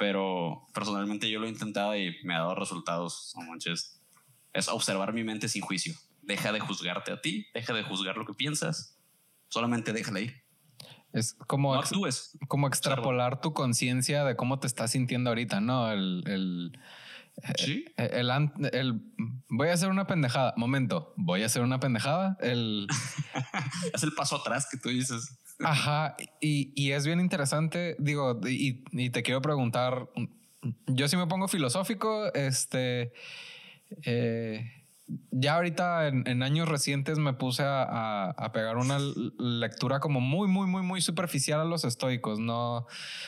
pero personalmente yo lo he intentado y me ha dado resultados. No manches. Es observar mi mente sin juicio. Deja de juzgarte a ti, deja de juzgar lo que piensas, solamente déjala ir. Es como, como extrapolar tu conciencia de cómo te estás sintiendo ahorita, ¿no? El, el, ¿Sí? el, el, voy a hacer una pendejada. Momento, voy a hacer una pendejada. El, es el paso atrás que tú dices. Ajá, y, y, es bien interesante, digo, y, y, te quiero preguntar, yo sí me pongo filosófico, este, eh, ya ahorita en, años recientes me puse a, a, pegar una lectura como muy, muy, muy, muy superficial a los estoicos. No,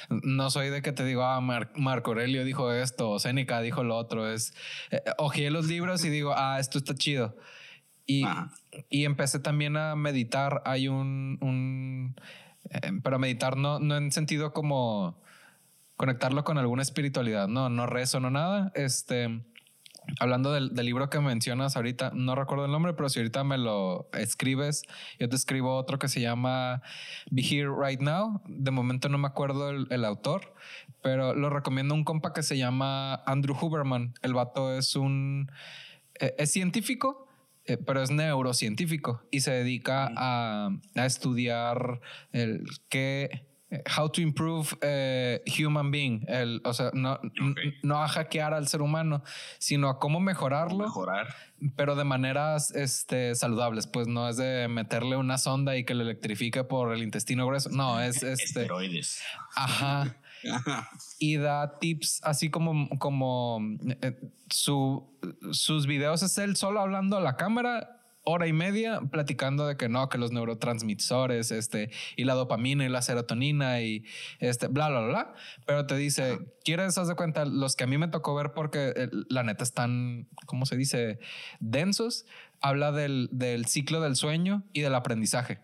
no soy de que te digo, ah, Marco Aurelio dijo esto, o Séneca dijo lo otro. Es, eh, los libros y digo, ah, esto está chido. Y, y empecé también a meditar. Hay un, un eh, pero meditar no, no en sentido como conectarlo con alguna espiritualidad. No, no rezo, no nada. Este, hablando del, del, libro que mencionas ahorita, no recuerdo el nombre, pero si ahorita me lo escribes, yo te escribo otro que se llama Be Here Right Now. De momento no me acuerdo el, el autor, pero lo recomiendo un compa que se llama Andrew Huberman. El vato es un, eh, es científico eh, pero es neurocientífico y se dedica a, a estudiar el qué How to improve eh, human being, el, o sea, no, no a hackear al ser humano, sino a cómo mejorarlo, mejorar. pero de maneras este, saludables. Pues no es de meterle una sonda y que lo electrifique por el intestino grueso. No, es este. Esteroides. Ajá. Y da tips así como, como eh, su, sus videos es él solo hablando a la cámara hora y media platicando de que no, que los neurotransmisores, este, y la dopamina y la serotonina y este, bla, bla, bla. Pero te dice, ¿quieres hacer cuenta? Los que a mí me tocó ver porque eh, la neta están, ¿cómo se dice? Densos. Habla del, del ciclo del sueño y del aprendizaje.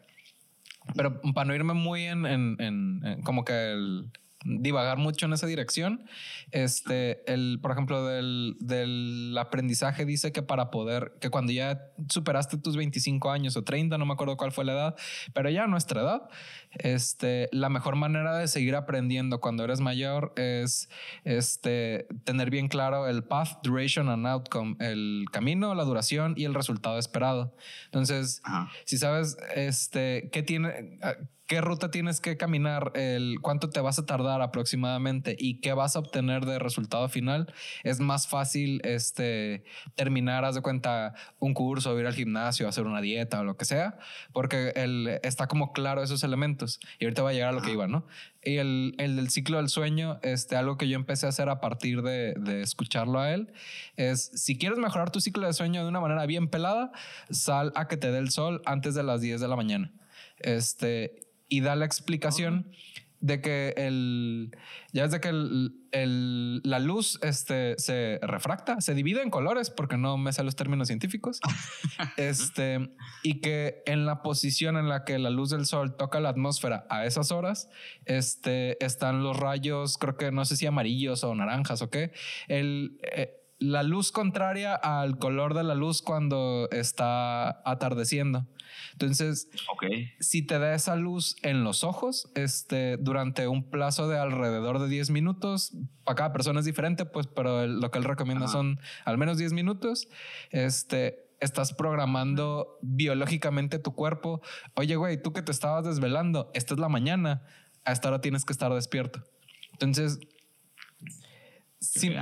Pero para no irme muy en, en, en como que el, divagar mucho en esa dirección. Este, el, por ejemplo, del, del, aprendizaje dice que para poder, que cuando ya superaste tus 25 años o 30, no me acuerdo cuál fue la edad, pero ya a nuestra edad, este, la mejor manera de seguir aprendiendo cuando eres mayor es este, tener bien claro el path, duration and outcome, el camino, la duración y el resultado esperado. Entonces, si sabes este, qué tiene qué ruta tienes que caminar, el cuánto te vas a tardar aproximadamente y qué vas a obtener de resultado final, es más fácil este, terminar, haz de cuenta, un curso, ir al gimnasio, hacer una dieta o lo que sea, porque el, está como claro esos elementos. Y ahorita va a llegar a lo que iba, ¿no? Y el, el del ciclo del sueño, este, algo que yo empecé a hacer a partir de, de escucharlo a él, es si quieres mejorar tu ciclo de sueño de una manera bien pelada, sal a que te dé el sol antes de las 10 de la mañana. Este, y da la explicación de que el ya es de que el, la luz este, se refracta, se divide en colores porque no me sé los términos científicos. este y que en la posición en la que la luz del sol toca la atmósfera a esas horas, este están los rayos, creo que no sé si amarillos o naranjas o qué. El eh, la luz contraria al color de la luz cuando está atardeciendo. Entonces, si te da esa luz en los ojos, este, durante un plazo de alrededor de 10 minutos, para cada persona es diferente, pues, pero lo que él recomienda son al menos 10 minutos, este, estás programando biológicamente tu cuerpo. Oye, güey, tú que te estabas desvelando, esta es la mañana, a esta hora tienes que estar despierto. Entonces, sin,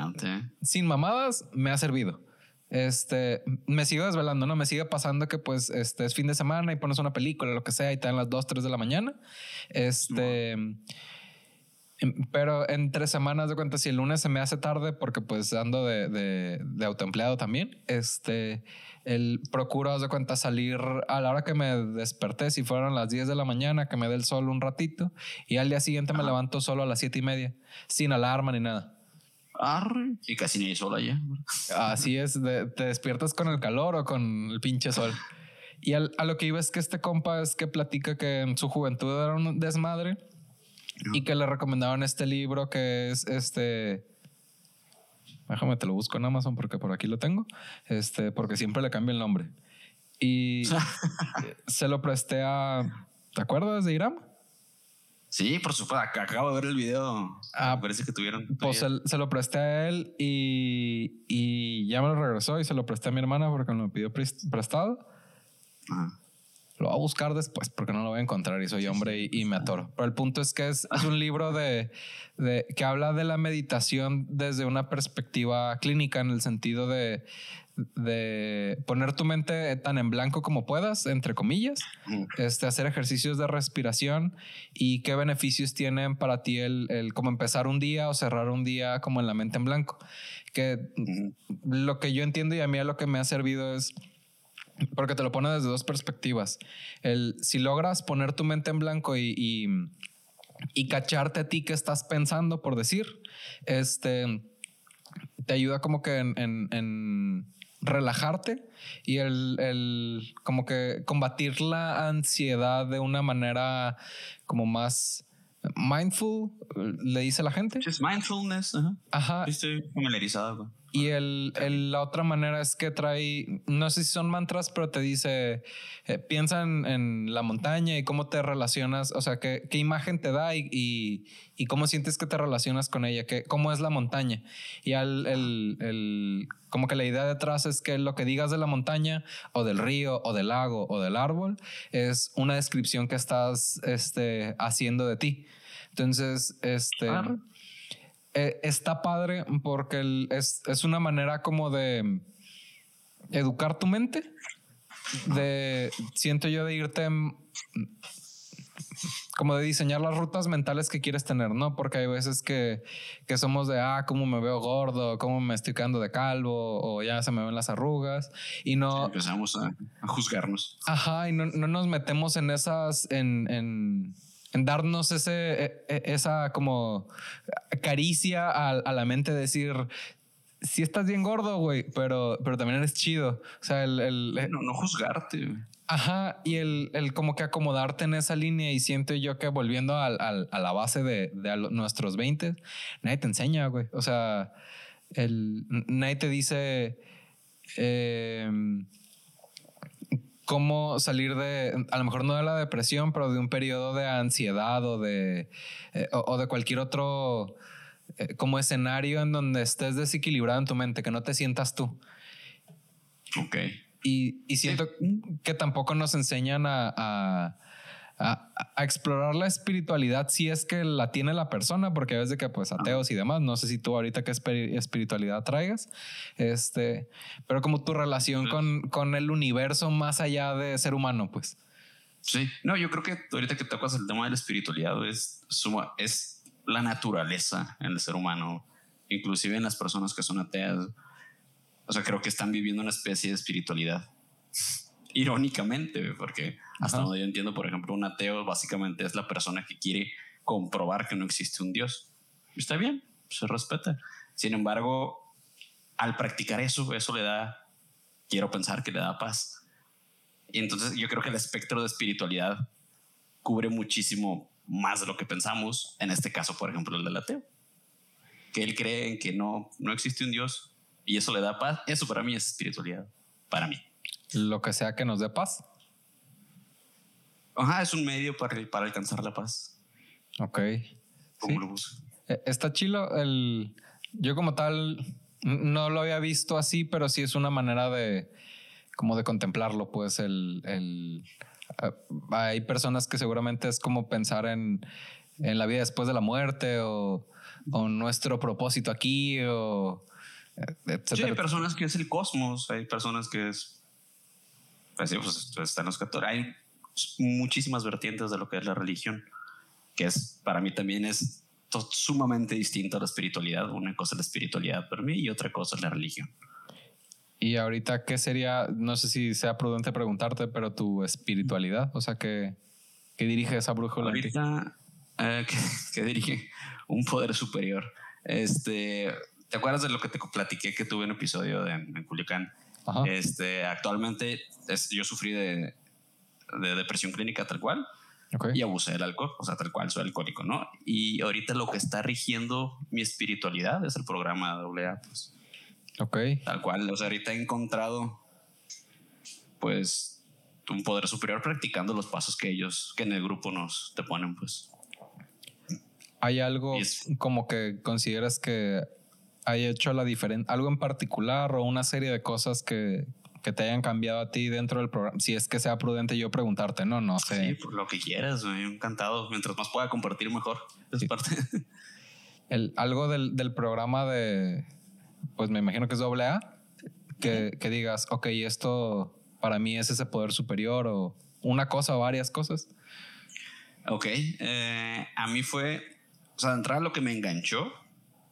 sin, mamadas, me ha servido. Este, me sigo desvelando, ¿no? Me sigue pasando que pues este es fin de semana y pones una película, lo que sea, y te dan las 2, 3 de la mañana. Este, em, pero entre semanas de cuenta, si el lunes se me hace tarde porque pues ando de, de, de autoempleado también, este, el procuro de cuenta salir a la hora que me desperté, si fueron las 10 de la mañana, que me dé el sol un ratito, y al día siguiente me levanto solo a las 7 y media, sin alarma ni nada. Y casi ni hay sol allá. Así es, te despiertas con el calor o con el pinche sol. Y a lo que iba es que este compa es que platica que en su juventud era un desmadre y que le recomendaban este libro que es este. Déjame te lo busco en Amazon porque por aquí lo tengo. Este, porque siempre le cambio el nombre. Y se lo presté a. ¿Te acuerdas de Iram? Sí, por supuesto. Acabo de ver el video. Ah, parece que tuvieron. Pues se lo presté a él y, y, ya me lo regresó y se lo presté a mi hermana porque me lo pidió prestado. Lo voy a buscar después porque no lo voy a encontrar y soy hombre y, me atoro. Pero el punto es que es, es un libro de, de, que habla de la meditación desde una perspectiva clínica en el sentido de, de poner tu mente tan en blanco como puedas, entre comillas, este, hacer ejercicios de respiración y qué beneficios tienen para ti el, el como empezar un día o cerrar un día como en la mente en blanco. Que lo que yo entiendo y a mí a lo que me ha servido es porque te lo pone desde dos perspectivas. El, si logras poner tu mente en blanco y, y, y cacharte a ti que estás pensando, por decir, este, te ayuda como que en, en relajarte y el, el, como que combatir la ansiedad de una manera como más mindful, le dice la gente. Es mindfulness. Ajá. Estoy familiarizado. Y el, la otra manera es que trae, no sé si son mantras, pero te dice, eh, piensa en, la montaña y cómo te relacionas, o sea, qué, qué imagen te da y, y, cómo sientes que te relacionas con ella, que, cómo es la montaña. Y al, el, el, como que la idea detrás es que lo que digas de la montaña o del río o del lago o del árbol es una descripción que estás este, haciendo de ti. Entonces, este... Eh, está padre porque es, es, una manera como de educar tu mente, de, siento yo, de irte como de diseñar las rutas mentales que quieres tener, ¿no? Porque hay veces que, que somos de, ah, cómo me veo gordo, cómo me estoy quedando de calvo, o ya se me ven las arrugas, y no... empezamos a, juzgarnos. Ajá, y no, no, nos metemos en esas, en, en en darnos ese, e, e, esa como caricia a, la mente, decir, si estás bien gordo, güey, pero, pero también eres chido. O sea, el... el no, no juzgarte. Ajá, y el, el, como que acomodarte en esa línea y siento yo que volviendo al, al, a la base de, de nuestros 20, nadie te enseña, güey. O sea, el, nadie te dice... Eh, cómo salir de, a lo mejor no de la depresión, pero de un periodo de ansiedad o de, eh, o, de cualquier otro eh, como escenario en donde estés desequilibrado en tu mente, que no te sientas tú. Ok. Y, y siento que tampoco nos enseñan a a, explorar la espiritualidad si es que la tiene la persona, porque a veces que pues ateos y demás, no sé si tú ahorita qué espiritualidad traigas, este, pero como tu relación con, con el universo más allá de ser humano, pues. Sí, no, yo creo que ahorita que tocas el tema de la espiritualidad es, suma, es la naturaleza en el ser humano, inclusive en las personas que son ateas. O sea, creo que están viviendo una especie de espiritualidad irónicamente, porque hasta donde yo entiendo, por ejemplo, un ateo básicamente es la persona que quiere comprobar que no existe un Dios. Está bien, se respeta. Sin embargo, al practicar eso, eso le da, quiero pensar que le da paz. Y entonces yo creo que el espectro de espiritualidad cubre muchísimo más de lo que pensamos, en este caso, por ejemplo, el del ateo. Que él cree en que no, no existe un Dios y eso le da paz. Eso para mí es espiritualidad, para mí lo que sea que nos dé paz. Ajá, es un medio para, para alcanzar la paz. Ok. E, está chilo. El, yo como tal no lo había visto así, pero sí es una manera de como de contemplarlo, pues el, el eh, hay personas que seguramente es como pensar en, en la vida después de la muerte o, o nuestro propósito aquí o etcétera. Sí, hay personas que es el cosmos, hay personas que es pues, pues, pues están los católicos. Hay muchísimas vertientes de lo que es la religión, que es para mí también es sumamente distinto a la espiritualidad. Una cosa es la espiritualidad para mí y otra cosa es la religión. Y ahorita, ¿qué sería? No sé si sea prudente preguntarte, pero tu espiritualidad, o sea, ¿qué, qué dirige esa brújula? Ahorita, eh, ¿qué, dirige? Un poder superior. Este, ¿Te acuerdas de lo que te platiqué que tuve en un episodio de, en Culiacán? Este, actualmente yo sufrí de, de, depresión clínica tal cual y abusé del alcohol, o sea, tal cual soy alcohólico, ¿no? Y ahorita lo que está rigiendo mi espiritualidad es el programa AA, pues. Ok. Tal cual, o sea, ahorita he encontrado, pues, un poder superior practicando los pasos que ellos, que en el grupo nos te ponen, pues. ¿Hay algo como que consideras que haya hecho la diferencia, algo en particular o una serie de cosas que, que te hayan cambiado a ti dentro del programa? Si es que sea prudente yo preguntarte, no, no sé. Sí, por lo que quieras, me encantado. Mientras más pueda compartir, mejor. Es parte. El, algo del, del, programa de, pues me imagino que es doble A, que, que digas, ok, esto para mí es ese poder superior o una cosa o varias cosas. Ok, eh, a mí fue, o sea, de entrada lo que me enganchó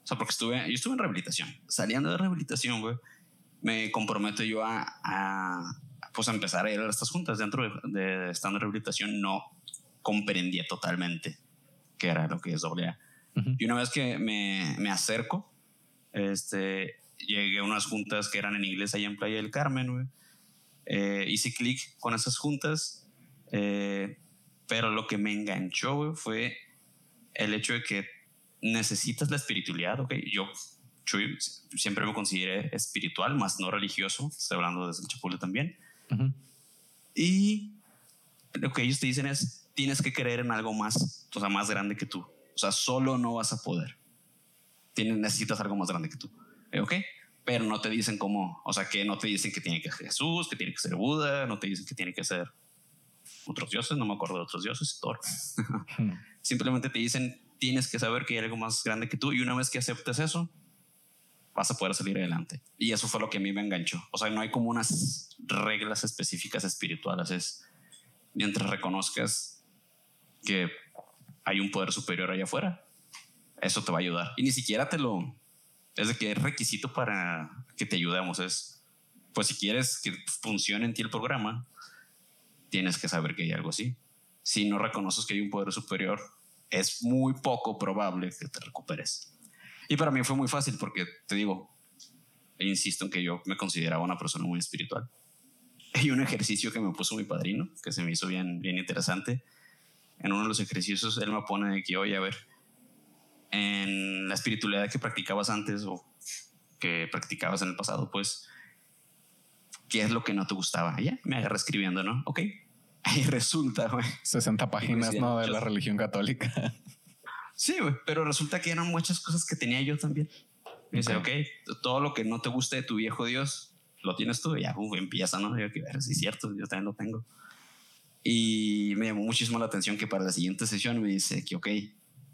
o sea, porque estuve, yo estuve en rehabilitación. Saliendo de rehabilitación, güey, me comprometo yo a, a, pues a empezar a ir a estas juntas. Dentro de, de estando en rehabilitación no comprendía totalmente qué era lo que es doble A. Y una vez que me, me, acerco, este, llegué a unas juntas que eran en inglés allá en Playa del Carmen, güey. Eh, hice clic con esas juntas, eh, pero lo que me enganchó, güey, fue el hecho de que necesitas la espiritualidad, ok. Yo Chuy, siempre me consideré espiritual, más no religioso. Estoy hablando desde el Chapule también. Y lo que ellos te dicen es, tienes que creer en algo más, o sea, más grande que tú. O sea, solo no vas a poder. Tienes, necesitas algo más grande que tú. Eh, ¿Ok? Pero no te dicen cómo, o sea, que no te dicen que tiene que ser Jesús, que tiene que ser Buda, no te dicen que tiene que ser otros dioses, no me acuerdo de otros dioses, Thor. Simplemente te dicen, tienes que saber que hay algo más grande que tú y una vez que aceptes eso, vas a poder salir adelante. Y eso fue lo que a mí me enganchó. O sea, no hay como unas reglas específicas espirituales, es mientras reconozcas que hay un poder superior allá afuera, eso te va a ayudar. Y ni siquiera te lo... Es de que es requisito para que te ayudemos. Es, pues si quieres que funcione en ti el programa, tienes que saber que hay algo así. Si no reconoces que hay un poder superior, es muy poco probable que te recuperes. Y para mí fue muy fácil porque, te digo, insisto en que yo me consideraba una persona muy espiritual. Hay un ejercicio que me puso mi padrino, que se me hizo bien, bien interesante. En uno de los ejercicios él me pone de que, oye, a ver, en la espiritualidad que practicabas antes o que practicabas en el pasado, pues, ¿qué es lo que no te gustaba? Y ya, me agarra escribiendo, ¿no? Ok, y resulta, güey. 60 páginas, ¿no? De la religión católica. Sí, güey, pero resulta que eran muchas cosas que tenía yo también. Y dice, ok, todo lo que no te guste de tu viejo Dios, lo tienes tú. Y ya, uf, empieza, ¿no? Yo, que ver, sí, es cierto, yo también lo tengo. Y me llamó muchísimo la atención que para la siguiente sesión me dice que, ok,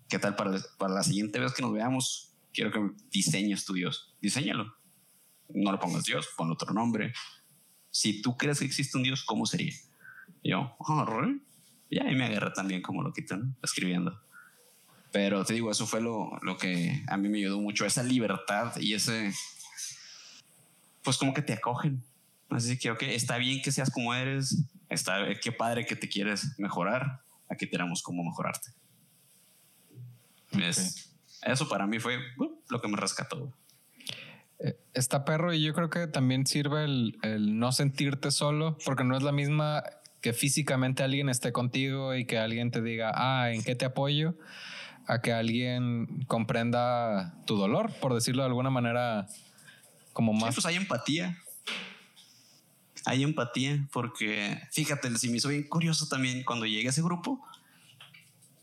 ¿qué tal para, para la siguiente vez que nos veamos? Quiero que diseñes tu Dios. Diseñalo. No le pongas Dios, pon otro nombre. Si tú crees que existe un Dios, ¿cómo sería? Yo, oh, y ahí me agarré también como lo ¿no? escribiendo. Pero te digo, eso fue lo, lo que a mí me ayudó mucho, esa libertad y ese, pues como que te acogen. Así que, ok, está bien que seas como eres, está, qué padre que te quieres mejorar, aquí tenemos cómo mejorarte. eso para mí fue uh, lo que me rescató. Eh, está perro y yo creo que también sirve el, el, no sentirte solo, porque no es la misma que físicamente alguien esté contigo y que alguien te diga, ah, ¿en qué te apoyo? A que alguien comprenda tu dolor, por decirlo de alguna manera, como más. pues hay empatía. Hay empatía, porque fíjate, si me hizo bien curioso también cuando llegué a ese grupo,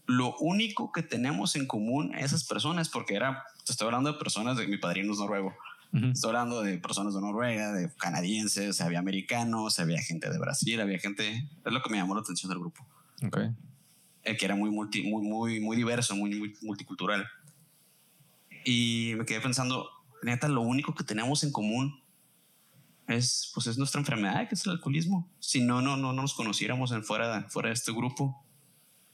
lo único que tenemos en común esas personas, porque era, te estoy hablando de personas de mi padrino es noruego, Estoy hablando de personas de Noruega, de canadienses, había americanos, había gente de Brasil, había gente. Es lo que me llamó la atención del grupo. Ok. El que era muy, multi, muy, muy, muy diverso, muy, muy multicultural. Y me quedé pensando, neta, lo único que tenemos en común es, pues, es nuestra enfermedad, que es el alcoholismo. Si no, no, no, nos conociéramos en fuera, fuera de este grupo.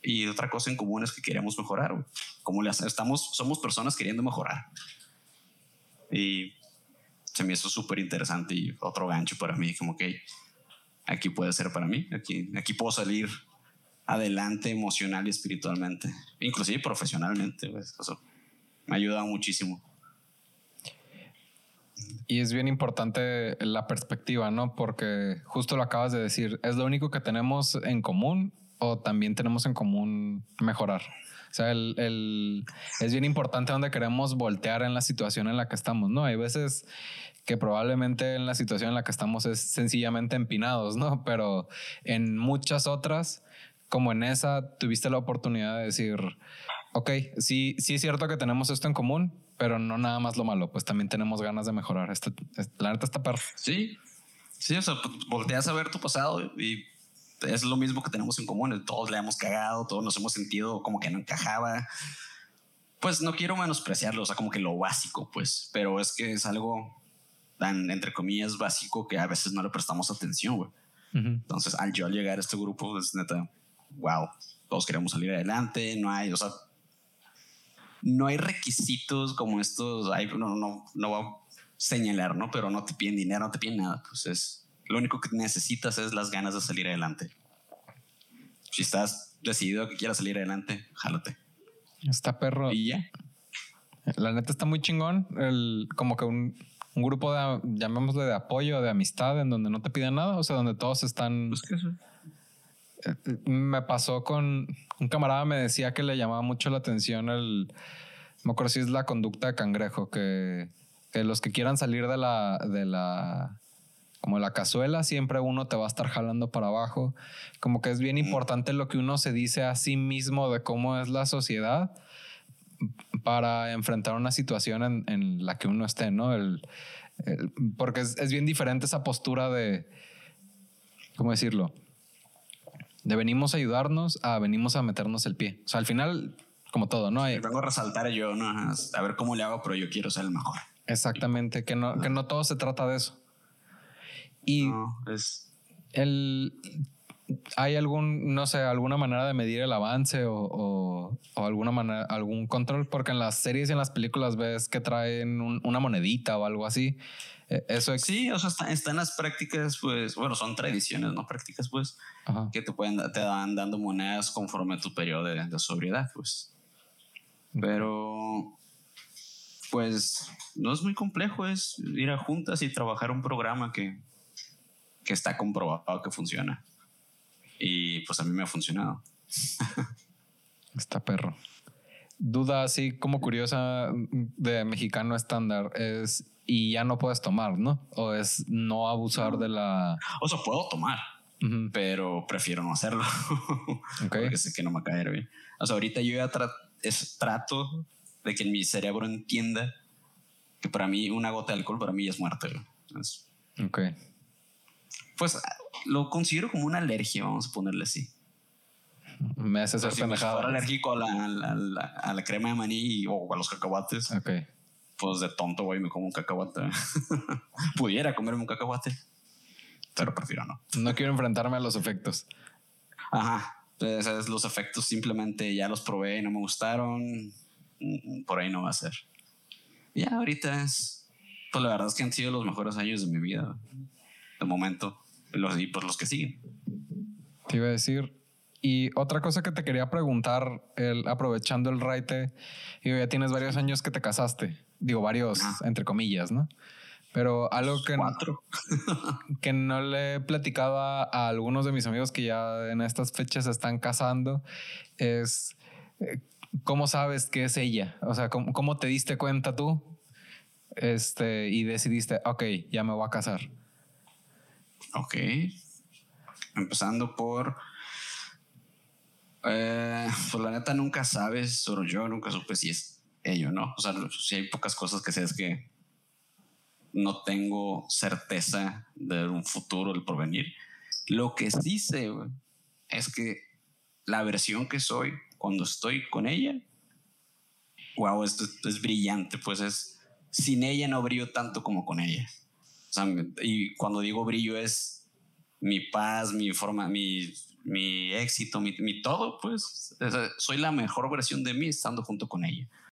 Y otra cosa en común es que queremos mejorar. Como le estamos, somos personas queriendo mejorar. Y se me hizo súper interesante y otro gancho para mí, como que aquí puede ser para mí, aquí, aquí puedo salir adelante emocional y espiritualmente, inclusive profesionalmente, pues, me ha ayudado muchísimo. Y es bien importante la perspectiva, ¿no? Porque justo lo acabas de decir, ¿es lo único que tenemos en común o también tenemos en común mejorar? O sea, el, el, es bien importante donde queremos voltear en la situación en la que estamos, ¿no? Hay veces que probablemente en la situación en la que estamos es sencillamente empinados, ¿no? Pero en muchas otras, como en esa, tuviste la oportunidad de decir, ok, sí, sí es cierto que tenemos esto en común, pero no nada más lo malo, pues también tenemos ganas de mejorar. Este, la neta está perro. Sí, sí, o sea, pues, volteas a ver tu pasado y es lo mismo que tenemos en común. Todos le hemos cagado, todos nos hemos sentido como que no encajaba. Pues no quiero menospreciarlo, o sea, como que lo básico, pues, pero es que es algo tan, entre comillas, básico que a veces no le prestamos atención, güey. Entonces, al yo llegar a este grupo, pues neta, wow, todos queremos salir adelante, no hay, o sea, no hay requisitos como estos, hay, no, no, no voy a señalar, ¿no? Pero no te piden dinero, no te piden nada, pues es lo único que necesitas es las ganas de salir adelante. Si estás decidido que quieras salir adelante, jálate. Está perro. Y ya. La neta está muy chingón. El, como que un, un grupo de, llamémosle de apoyo, de amistad, en donde no te piden nada, o sea, donde todos están. Pues que eso. Eh, me pasó con un camarada, me decía que le llamaba mucho la atención el. Me acuerdo si es la conducta de cangrejo, que que los que quieran salir de la, de la, como la cazuela, siempre uno te va a estar jalando para abajo. Como que es bien importante lo que uno se dice a sí mismo de cómo es la sociedad para enfrentar una situación en, en la que uno esté, ¿no? El, porque es, es, bien diferente esa postura de, ¿cómo decirlo? De venimos a ayudarnos a venimos a meternos el pie. O sea, al final, como todo, ¿no? Hay, vengo a resaltar yo, ¿no? A ver cómo le hago, pero yo quiero ser el mejor. Exactamente, que no, que no todo se trata de eso. Y es... el, ¿Hay algún, no sé, alguna manera de medir el avance o, o, alguna manera, algún control? Porque en las series y en las películas ves que traen una monedita o algo así. E, eso Sí, o sea, está, en las prácticas, pues, bueno, son tradiciones, no prácticas, pues, que te pueden, te dan dando monedas conforme a tu periodo de, de sobriedad, pues. Pero, pues, no es muy complejo, es ir a juntas y trabajar un programa que, que está comprobado que funciona. Y pues a mí me ha funcionado. Está perro. Duda así como curiosa de mexicano estándar es y ya no puedes tomar, ¿no? O es no abusar de la... O sea, puedo tomar, pero prefiero no hacerlo. Porque sé que no me va a caer bien. O sea, ahorita yo ya trato de que mi cerebro entienda que para mí una gota de alcohol para mí es muerte. ok. Pues lo considero como una alergia, vamos a ponerle así. Me hace ser si alérgico a la, a, la, crema de maní o a los cacahuates. Ok. Pues de tonto, güey, me como un cacahuate. Pudiera comerme un cacahuate, pero prefiero no. No quiero enfrentarme a los efectos. Ajá. Entonces, los efectos simplemente ya los probé y no me gustaron. Mm, por ahí no va a ser. Ya ahorita es. Pues la verdad es que han sido los mejores años de mi vida. De momento los, y pues los que siguen. Te iba a decir. Y otra cosa que te quería preguntar, el, aprovechando el raite, ya tienes varios años que te casaste. Digo, varios, entre comillas, ¿no? Pero algo que, que no le he platicado a, algunos de mis amigos que ya en estas fechas se están casando es eh, cómo sabes que es ella. O sea, cómo, cómo te diste cuenta tú este, y decidiste, ok, ya me voy a casar. Ok. Empezando por. Eh, pues la neta nunca sabes, solo yo nunca supe si es ello, ¿no? O sea, si hay pocas cosas que sé es que no tengo certeza de un futuro, el porvenir. Lo que sí sé es que la versión que soy cuando estoy con ella, wow, esto es brillante, pues es, sin ella no brillo tanto como con ella y cuando digo brillo es mi paz, mi forma, mi, mi éxito, mi, mi todo, pues soy la mejor versión de mí estando junto con ella.